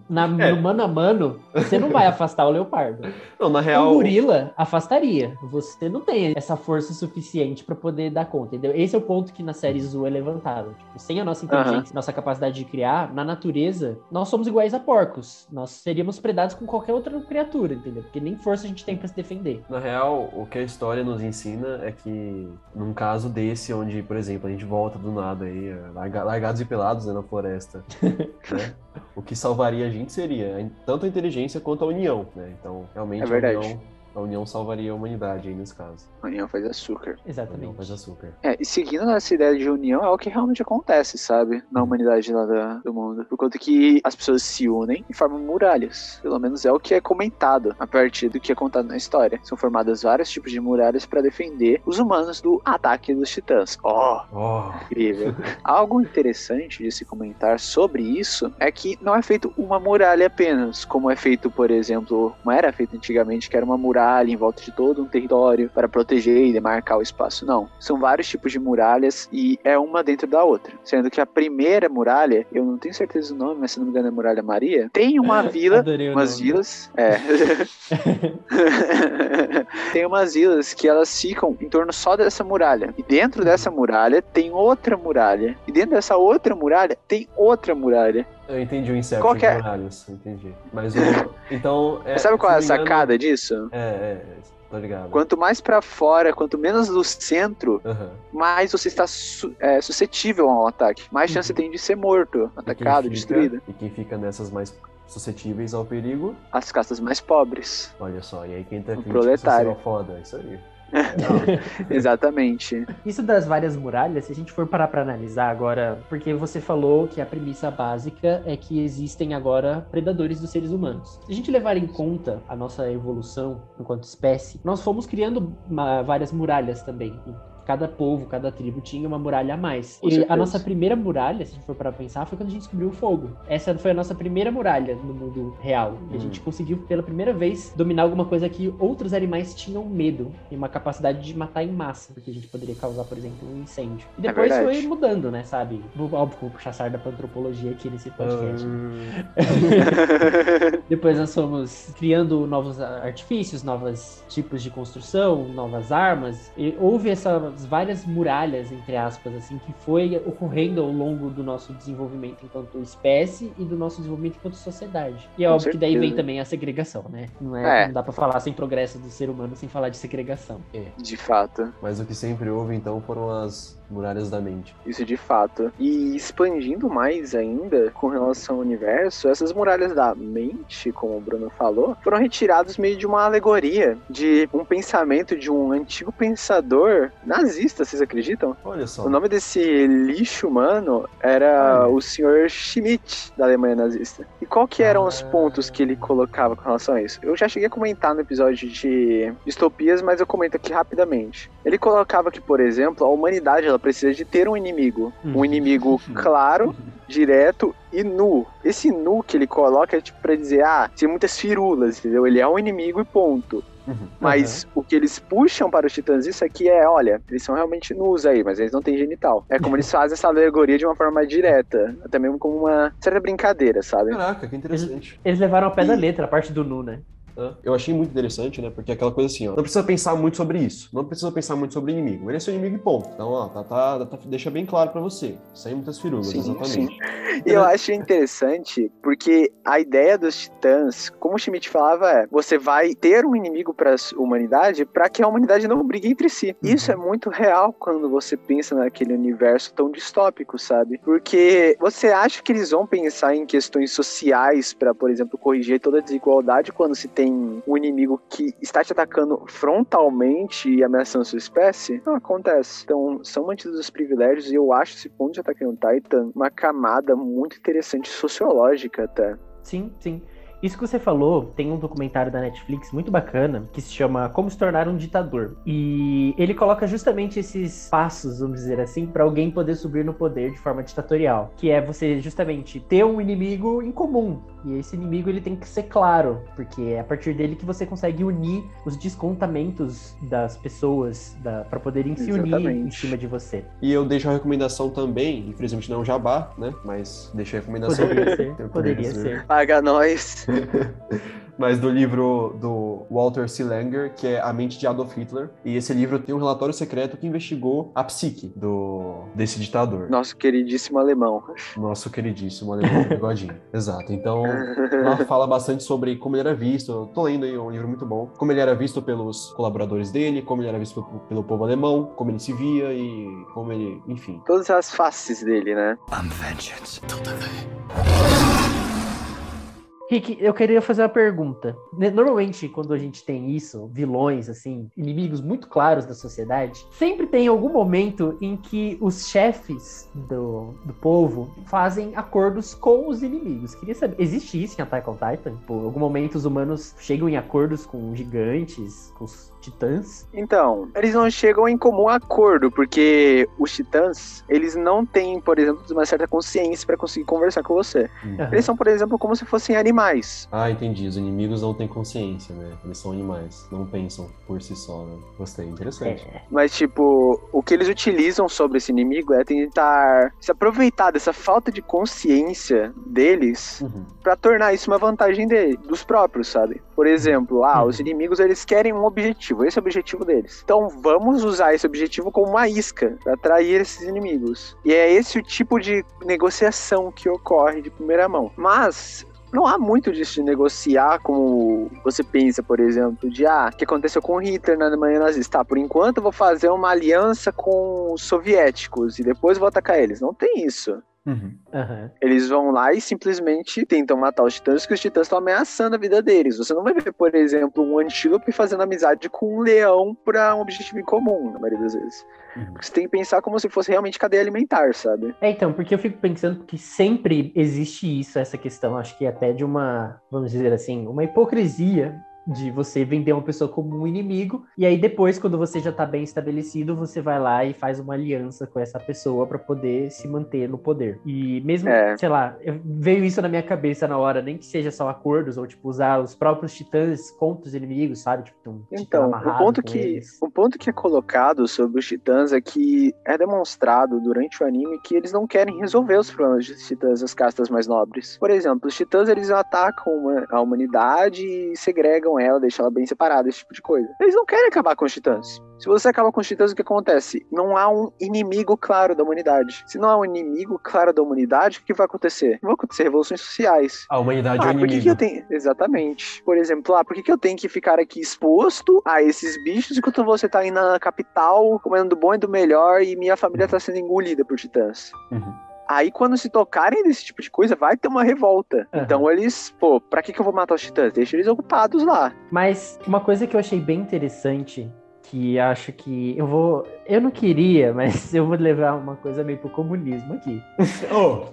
Na, É. No mano a mano, você não vai afastar o leopardo. Não, na real. gorila afastaria. Você não tem essa força suficiente pra poder dar conta, entendeu? Esse é o ponto que na série Zoo é levantado. Tipo, sem a nossa inteligência, nossa capacidade de criar, na natureza, nós somos iguais a porcos. Nós seríamos predados com qualquer outra criatura, entendeu? Porque nem força a gente tem pra se defender. Na real, o que a história nos ensina é que, num caso desse, onde, por exemplo, a gente volta do nada aí, larga- largados e pelados né, na floresta, né? O que salvaria a gente seria tanto a inteligência quanto a união, né? Então, realmente, É verdade. a, união, a união salvaria a humanidade aí nesse caso. A união faz açúcar. A união Exatamente. faz açúcar. É, e seguindo essa ideia de união, é o que realmente acontece, sabe? Na humanidade lá da- do mundo. Por conta que as pessoas se unem e formam muralhas. Pelo menos é o que é comentado a partir do que é contado na história. São formadas vários tipos de muralhas para defender os humanos do ataque dos titãs. Oh, Oh, incrível. Algo interessante de se comentar sobre isso é que não é feito uma muralha apenas, como é feito, por exemplo, como era feito antigamente, que era uma muralha em volta de todo um território para proteger e demarcar o espaço. Não. São vários tipos de muralhas e é uma dentro da outra. Sendo que a primeira muralha, eu não tenho certeza do nome, mas se não me engano é Muralha Maria, tem uma vila Adorei o umas nome. vilas. É. tem umas vilas que elas ficam em torno só dessa muralha. E dentro dessa muralha tem outra muralha. E dentro dessa outra muralha tem outra muralha. Eu entendi o Inception Qual que é? muralhas, entendi. Mas o... Então... É, sabe qual é a engano- sacada disso? É, é, tô ligado. Quanto mais pra fora, quanto menos do centro, Aham. mais você está su- é, suscetível a um ataque. Mais chance tem de ser morto, atacado, fica- destruído. E quem fica nessas mais suscetíveis ao perigo, As castas mais pobres. olha só, e aí quem tá O proletário. social foda, é isso aí. Exatamente. Isso das várias muralhas, se a gente for parar pra analisar agora, porque você falou que a premissa básica é que existem agora predadores dos seres humanos. Se a gente levar em conta a nossa evolução enquanto espécie, nós fomos criando ma- várias muralhas também. Cada povo, cada tribo tinha uma muralha a mais. E a nossa primeira muralha, se a gente for parar pra pensar, foi quando a gente descobriu o fogo. Essa foi a nossa primeira muralha no mundo real. E a Hum. gente conseguiu, pela primeira vez, dominar alguma coisa que outros animais tinham medo. E uma capacidade de matar em massa. Porque a gente poderia causar, por exemplo, um incêndio. E É depois verdade. foi mudando, né, sabe? Óbvio, vou puxar sarda pra antropologia aqui nesse podcast. hum, Depois nós fomos criando novos artifícios, novos tipos de construção, novas armas. E houve essas várias muralhas, entre aspas, assim, que foi ocorrendo ao longo do nosso desenvolvimento enquanto espécie e do nosso desenvolvimento enquanto sociedade. E é Com óbvio que daí vem certeza. também a segregação, né? Não, é, É. não dá pra falar sem progresso do ser humano sem falar de segregação. De fato. Mas o que sempre houve, então, foram as Muralhas da mente. Isso de fato. E expandindo mais ainda com relação ao universo, essas muralhas da mente, como o Bruno falou, foram retiradas meio de uma alegoria de um pensamento de um antigo pensador nazista, vocês acreditam? Olha só. O nome desse lixo humano era Olha. o Sr. Schmidt, da Alemanha nazista. E qual que eram os Ah. pontos que ele colocava com relação a isso? Eu já cheguei a comentar no episódio de distopias, mas eu comento aqui rapidamente. Ele colocava que, por exemplo, a humanidade ela precisa de ter um inimigo. Um Uhum. inimigo claro, direto e nu. Esse nu que ele coloca é tipo pra dizer, ah, tem muitas firulas, entendeu? Ele é um inimigo e ponto. Uhum. Mas o que eles puxam para os titãs isso aqui é, olha, eles são realmente nus aí, mas eles não têm genital. É como eles fazem essa alegoria de uma forma mais direta, até mesmo como uma certa brincadeira, sabe? Caraca, que interessante. Eles levaram ao pé da E- letra, a parte do nu, né? Eu achei muito interessante, né? Porque é aquela coisa assim, ó. Não precisa pensar muito sobre isso. Não precisa pensar muito sobre o inimigo. Ele é seu inimigo e ponto. Então, ó, tá, tá, tá- deixa bem claro pra você. Sem muitas firulas, Sim, exatamente. E eu acho interessante porque a ideia dos titãs, como o Schmidt falava, é você vai ter um inimigo para a humanidade para que a humanidade não brigue entre si. Isso é muito real quando você pensa naquele universo tão distópico, sabe? Porque você acha que eles vão pensar em questões sociais para, por exemplo, corrigir toda a desigualdade quando se tem um inimigo que está te atacando frontalmente e ameaçando sua espécie? Não acontece. Então, são mantidos os privilégios e eu acho esse ponto de Attack on Titan uma camada muito interessante sociológica até. Sim, sim. Isso que você falou, tem um documentário da Netflix muito bacana que se chama Como se tornar um ditador. E ele coloca justamente esses passos, vamos dizer assim, para alguém poder subir no poder de forma ditatorial, que é você justamente ter um inimigo em comum. E esse inimigo ele tem que ser claro, porque é a partir dele que você consegue unir os descontamentos das pessoas da, para poderem se unir em Exatamente. cima de você. E eu deixo a recomendação também, infelizmente não é um jabá, né? Mas deixei a recomendação. Poderia ser, poderia ser. Paga nós. Mas do livro do Walter C. Langer, que é A Mente de Adolf Hitler. E esse livro tem um relatório secreto que investigou a psique do, desse ditador. Nosso queridíssimo alemão. Nosso queridíssimo alemão bigodinho. Exato. Então, lá fala bastante sobre como ele era visto. Eu tô lendo aí um livro muito bom. Como ele era visto pelos colaboradores dele, como ele era visto pelo, pelo povo alemão, como ele se via e como ele. Enfim. Todas as faces dele, né? Rick, eu queria fazer uma pergunta. Normalmente, quando a gente tem isso, vilões, assim, inimigos muito claros da sociedade, sempre tem algum momento em que os chefes do, do povo fazem acordos com os inimigos. Queria saber, existe isso em Attack on Titan? Tipo, em algum momento os humanos chegam em acordos com gigantes, com os titãs? Então, eles não chegam em comum acordo, porque os titãs, eles não têm, por exemplo, uma certa consciência para conseguir conversar com você. Aham. Eles são, por exemplo, como se fossem animais. Ah, entendi. Os inimigos não têm consciência, né? Eles são animais. Não pensam por si só, né? Gostei. Interessante. É. Mas, tipo, o que eles utilizam sobre esse inimigo é tentar se aproveitar dessa falta de consciência deles Uhum. pra tornar isso uma vantagem dele, dos próprios, sabe? Por exemplo, ah, Uhum. os inimigos eles querem um objetivo, esse é o objetivo deles. Então vamos usar esse objetivo como uma isca pra atrair esses inimigos. E é esse o tipo de negociação que ocorre de primeira mão. Mas não há muito disso de negociar como você pensa, por exemplo, de ah, o que aconteceu com Hitler na Alemanha nazista? Tá, por enquanto eu vou fazer uma aliança com os soviéticos e depois vou atacar eles. Não tem isso. Uhum. Eles vão lá e simplesmente tentam matar os titãs, que os titãs estão ameaçando a vida deles. Você não vai ver, por exemplo, um antílope fazendo amizade com um leão para um objetivo em comum, na maioria das vezes. Uhum. Porque você tem que pensar como se fosse realmente cadeia alimentar, sabe? É, então, porque eu fico pensando que sempre existe isso, essa questão, acho que até de uma, vamos dizer assim, uma hipocrisia de você vender uma pessoa como um inimigo, e aí depois, quando você já tá bem estabelecido, você vai lá e faz uma aliança com essa pessoa para poder se manter no poder. E mesmo, É. sei lá, veio isso na minha cabeça na hora, nem que seja só acordos, ou tipo, usar os próprios titãs contra os inimigos, sabe? Tipo, um titã Então, o ponto, que, eles. o ponto que é colocado sobre os titãs é que é demonstrado durante o anime que eles não querem resolver os problemas dos titãs, as castas mais nobres. Por exemplo, os titãs eles atacam a humanidade e segregam separam ela, deixam ela bem separada, esse tipo de coisa. Eles não querem acabar com os titãs. Se você acaba com os titãs, o que acontece? Não há um inimigo claro da humanidade. Se não há um inimigo claro da humanidade, o que vai acontecer? Vão acontecer revoluções sociais. A humanidade é Ah, o por que, inimigo. que eu tenho. Exatamente. Por exemplo, ah, por que, que eu tenho que ficar aqui exposto a esses bichos enquanto você tá aí na capital comendo do bom e do melhor e minha família tá sendo engolida por titãs? Uhum. Aí, quando se tocarem desse tipo de coisa, vai ter uma revolta. Aham. Então, eles, pô, pra que, que eu vou matar os titãs? Deixa eles ocupados lá. Mas uma coisa que eu achei bem interessante, que acho que eu vou. Eu não queria, mas eu vou levar uma coisa meio pro comunismo aqui. Ô,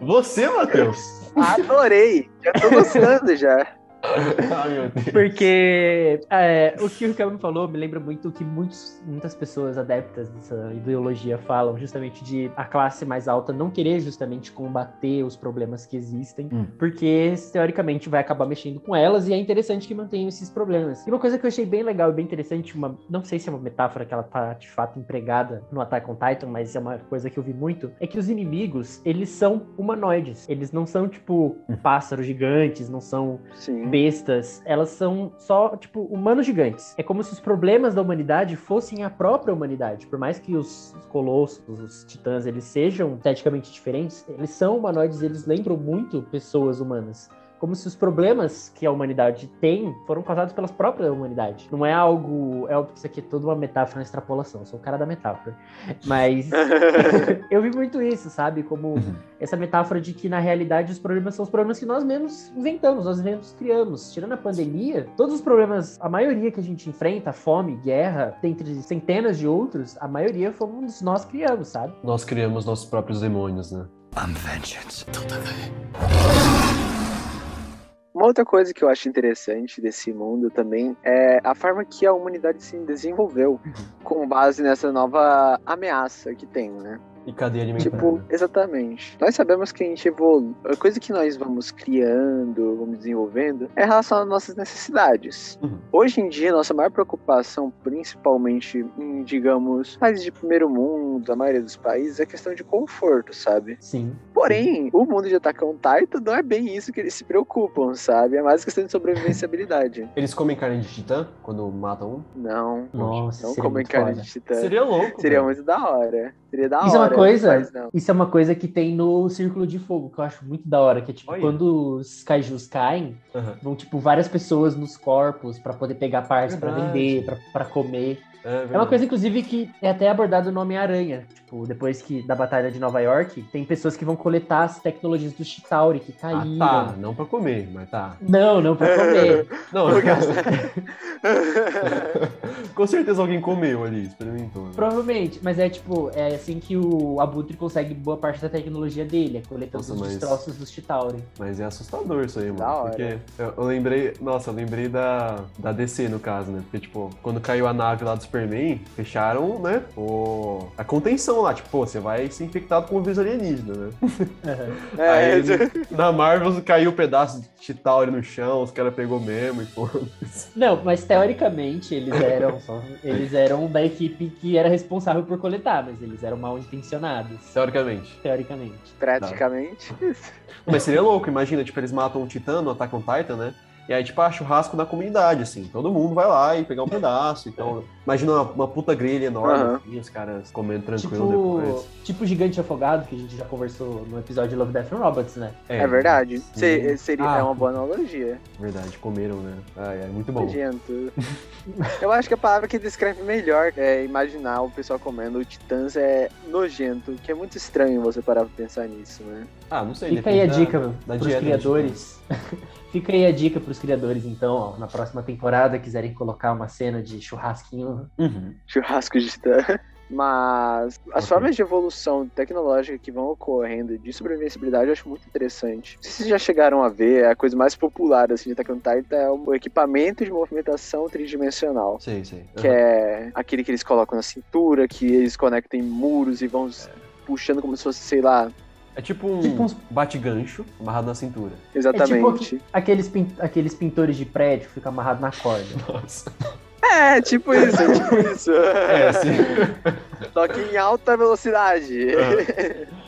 você, Matheus? Adorei! Já tô gostando já. Ai. Porque é, o que o Ricardo falou me lembra muito o que muitos, muitas pessoas adeptas dessa ideologia falam, justamente de a classe mais alta não querer justamente combater os problemas que existem, Hum. porque teoricamente vai acabar mexendo com elas e é interessante que mantenham esses problemas. E uma coisa que eu achei bem legal e bem interessante, uma, não sei se é uma metáfora que ela tá de fato empregada no Attack on Titan, mas é uma coisa que eu vi muito, é que os inimigos, eles são humanoides. Eles não são tipo pássaros gigantes, não são Sim. Bestas, elas são só, tipo, humanos gigantes. É como se os problemas da humanidade fossem a própria humanidade. Por mais que os colossos, os titãs, eles sejam esteticamente diferentes, eles são humanoides, eles lembram muito pessoas humanas. Como se os problemas que a humanidade tem foram causados pela própria humanidade. Não é algo. É óbvio que isso aqui é toda uma metáfora, uma extrapolação. Eu sou o cara da metáfora. Mas eu vi muito isso, sabe? Como essa metáfora de que, na realidade, os problemas são os problemas que nós mesmos inventamos, nós mesmos criamos. Tirando a pandemia, todos os problemas, a maioria que a gente enfrenta, fome, guerra, dentre centenas de outros, a maioria fomos nós criamos, sabe? Nós criamos nossos próprios demônios, né? Uma outra coisa que eu acho interessante desse mundo também é a forma que a humanidade se desenvolveu com base nessa nova ameaça que tem, né? E cadeia alimentar. Tipo, né? exatamente. Nós sabemos que a gente evolui. A coisa que nós vamos criando, vamos desenvolvendo, é relacionada às nossas necessidades. Uhum. Hoje em dia, nossa maior preocupação, principalmente em, digamos, países de primeiro mundo, a maioria dos países, é questão de conforto, sabe? Sim. Porém, o mundo de Attack on Titan não é bem isso que eles se preocupam, sabe? É mais questão de sobrevivenciabilidade. Eles comem carne de titã quando matam um? Não, Nossa, não comem carne foda. de titã. Seria louco. Seria velho. muito da hora. Seria da Isso é uma hora. coisa- Mas não. Isso é uma coisa que tem no Círculo de Fogo, que eu acho muito da hora, que é tipo, Olha. quando os kaijus caem, Aham. vão, tipo, várias pessoas nos corpos pra poder pegar partes pra Verdade. vender, pra comer. É, É uma coisa, inclusive, que é até abordado no Homem-Aranha. Tipo, depois que da Batalha de Nova York, tem pessoas que vão coletar as tecnologias do Chitauri que Ah, caíram. tá. Não pra comer, mas tá. Não, não pra comer. Não, causa- com certeza alguém comeu ali, experimentou. né? Provavelmente, mas é tipo, é assim que o Abutre consegue boa parte da tecnologia dele, é coletando Nossa, os mas- destroços do Chitauri. Mas é assustador isso aí, mano. Da hora. Porque eu, eu lembrei. Nossa, eu lembrei da, da DC, no caso, né? Porque, tipo, quando caiu a nave lá do Superman, fecharam, né? O, a contenção lá. Tipo, pô, você vai ser infectado com o vírus alienígena, né? É, Aí, na Marvel, caiu um pedaço de Chitauri no chão, os caras pegou mesmo e pô. Não, mas teoricamente eles eram só, eles eram da equipe que era responsável por coletar, mas eles eram mal intencionados, Teoricamente. teoricamente. praticamente. Mas seria louco, imagina, tipo, eles matam um titã no Attack on Titan, né? E aí, tipo, ah, churrasco na comunidade, assim. Todo mundo vai lá e pegar um pedaço. Então, imagina uma, uma puta grelha enorme, Aham. assim, os caras comendo tranquilo Tipo, depois. tipo gigante afogado que a gente já conversou no episódio de Love, Death and Robots, né? É, verdade. sim, Se- seria, Ah. é uma boa analogia. Verdade, comeram, né? Ai, é muito bom. Nojento. Eu acho que a palavra que descreve melhor é imaginar o pessoal comendo o titãs é nojento, que é muito estranho você parar pra pensar nisso, né? Ah, não sei. Fica aí a dica da, da pros dieta do criadores. Fica aí a dica pros criadores, então, ó, na próxima temporada, quiserem colocar uma cena de churrasquinho. titã. Uhum. Churrasco de titã. Mas as Ok. formas de evolução tecnológica que vão ocorrendo de sobrevivenciabilidade eu acho muito interessante. Não sei se vocês já chegaram a ver, a coisa mais popular assim, de Attack on Titan é o equipamento de movimentação tridimensional. Sei, sei. Que é aquele que eles colocam na cintura, que eles conectam em muros e vão s- puxando como se fosse, sei lá, É tipo um Tipo uns- bate-gancho amarrado na cintura. exatamente. É tipo aqu- aqueles, pin- aqueles pintores de prédio que ficam amarrados na corda. Nossa. É, tipo isso, é tipo isso. É, se, Só que em alta velocidade.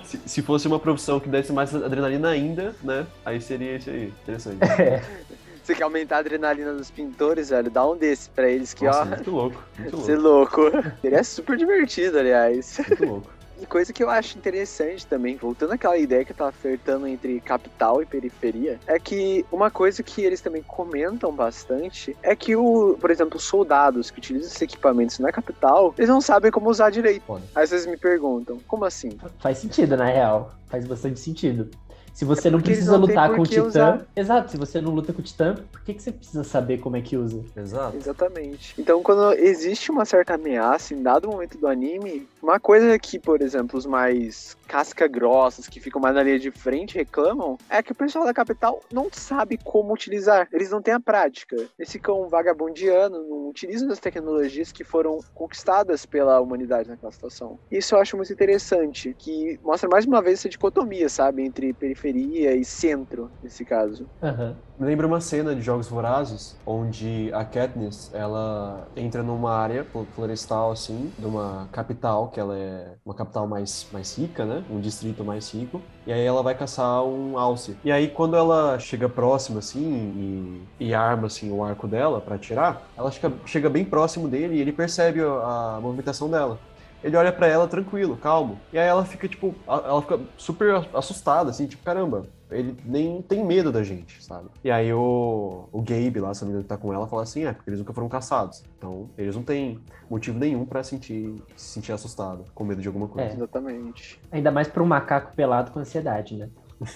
se, se fosse uma profissão que desse mais adrenalina ainda, né? Aí seria esse aí. Interessante. Você quer aumentar a adrenalina dos pintores, velho? Dá um desse pra eles que, Nossa, ó. muito louco. Muito Você louco. louco. Ele é super divertido, aliás. Muito louco. E coisa que eu acho interessante também, voltando àquela ideia que tava flertando entre capital e periferia, é que uma coisa que eles também comentam bastante é que, o, por exemplo, os soldados que utilizam esses equipamentos na capital, eles não sabem como usar direito. Foda. Aí vocês me perguntam, como assim? Faz sentido, na real. Faz bastante sentido. Se você É não precisa não lutar com o Titã. usar. Exato, se você não luta com o Titã, por que, que você precisa saber como é que usa? Exato. Exatamente. Então, quando existe uma certa ameaça em dado momento do anime, uma coisa que, por exemplo, os mais casca grossas, que ficam mais na linha de frente, reclamam, é que o pessoal da capital não sabe como utilizar. Eles não têm a prática. Eles ficam vagabundeando, não utilizam as tecnologias que foram conquistadas pela humanidade naquela situação. Isso eu acho muito interessante, que mostra mais uma vez essa dicotomia, sabe, entre periferia e centro, nesse caso. Aham. Me lembra uma cena de Jogos Vorazes, onde a Katniss, ela entra numa área flo- florestal, assim, de uma capital, que ela é uma capital mais, mais rica, né? Um distrito mais rico. E aí ela vai caçar um alce. E aí quando ela chega próxima, assim, e, e arma, assim, o arco dela pra atirar, ela chega, chega bem próximo dele e ele percebe a, a movimentação dela. Ele olha pra ela tranquilo, calmo. E aí ela fica, tipo, ela fica super assustada, assim, tipo, caramba, ele nem tem medo da gente, sabe? E aí o, o Gabe lá, se não me engano, que tá com ela, fala assim, é, porque eles nunca foram caçados. Então, eles não têm motivo nenhum pra sentir, se sentir assustado, com medo de alguma coisa. É. Exatamente. Ainda mais pra um macaco pelado com ansiedade, né?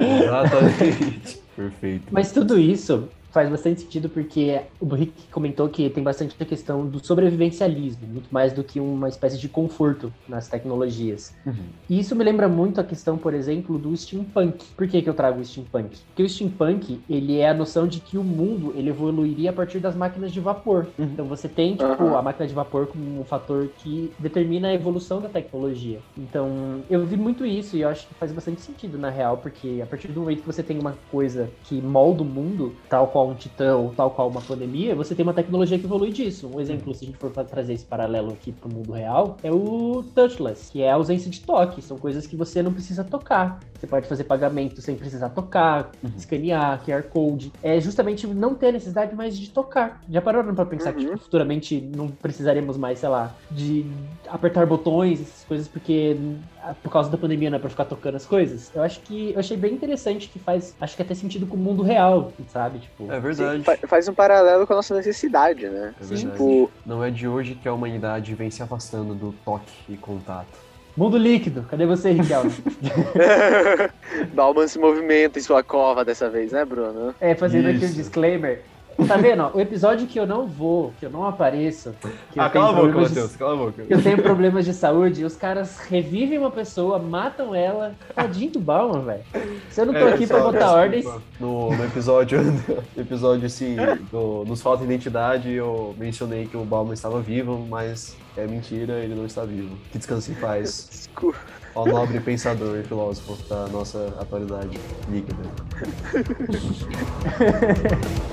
Exatamente. Perfeito. Mas tudo isso faz bastante sentido porque o Rick comentou que tem bastante a questão do sobrevivencialismo, muito mais do que uma espécie de conforto nas tecnologias. Uhum. E isso me lembra muito a questão, por exemplo, do steampunk. Por que, que eu trago o steampunk? Porque o steampunk, ele é a noção de que o mundo ele evoluiria a partir das máquinas de vapor. Uhum. Então você tem, tipo, Aham. a máquina de vapor como um fator que determina a evolução da tecnologia. Então, eu vi muito isso e eu acho que faz bastante sentido, na real, porque a partir do momento que você tem uma coisa que molda o mundo, tal qual um titã ou tal qual uma pandemia, você tem uma tecnologia que evolui disso. Um exemplo, se a gente for trazer esse paralelo aqui pro mundo real, é o touchless, que é a ausência de toque. São coisas que você não precisa tocar. Você pode fazer pagamento sem precisar tocar, Uhum. escanear, QR Code. É justamente não ter necessidade mais de tocar. Já pararam pra pensar que Uhum. tipo, futuramente não precisaremos mais, sei lá, de apertar botões, essas coisas, porque ah, por causa da pandemia não é pra ficar tocando as coisas? Eu acho que eu achei bem interessante que faz, acho que até sentido com o mundo real, sabe? Tipo, É verdade. Sim, fa- faz um paralelo com a nossa necessidade, né? É. Tipo, Não é de hoje que a humanidade vem se afastando do toque e contato. mundo líquido. Cadê você, Riquelme? Bauman se movimenta em sua cova dessa vez, né, Bruno? É, fazendo aqui um Isso. disclaimer. Tá vendo? ó, o episódio que eu não vou, que eu não apareço, que eu ah, tenho cala a boca, problemas de- Matheus, cala a boca. que eu tenho problemas de saúde, os caras revivem uma pessoa, matam ela. Tadinho do Bauman, velho. Se eu não tô É, aqui pra botar desculpa. ordens. No, no episódio, no episódio assim, do, nos falta identidade, eu mencionei que o Bauman estava vivo, mas é mentira, ele não está vivo. Que descanse em paz, Desculpa. ao nobre pensador e filósofo da nossa atualidade líquida.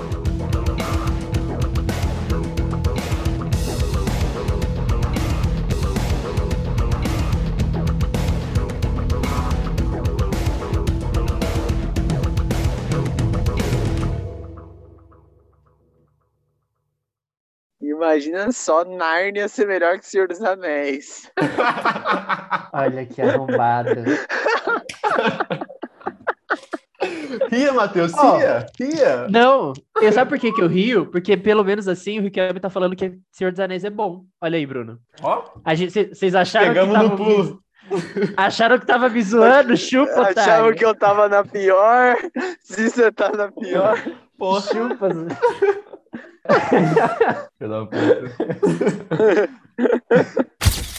Imagina só Nárnia ser melhor que o Senhor dos Anéis. Olha que arrombado. Ria, Matheus, Ó. ria, ria. Não, eu sabe por que, que eu rio? Porque pelo menos assim o Riquelme tá falando que Senhor dos Anéis é bom. Olha aí, Bruno. Ó, Vocês acharam Pegamos que no pulo. me- Acharam que tava me zoando? Chupa, Achavam otário. que eu tava na pior. Se você tá na pior. porra. Chupa. Filho da puta.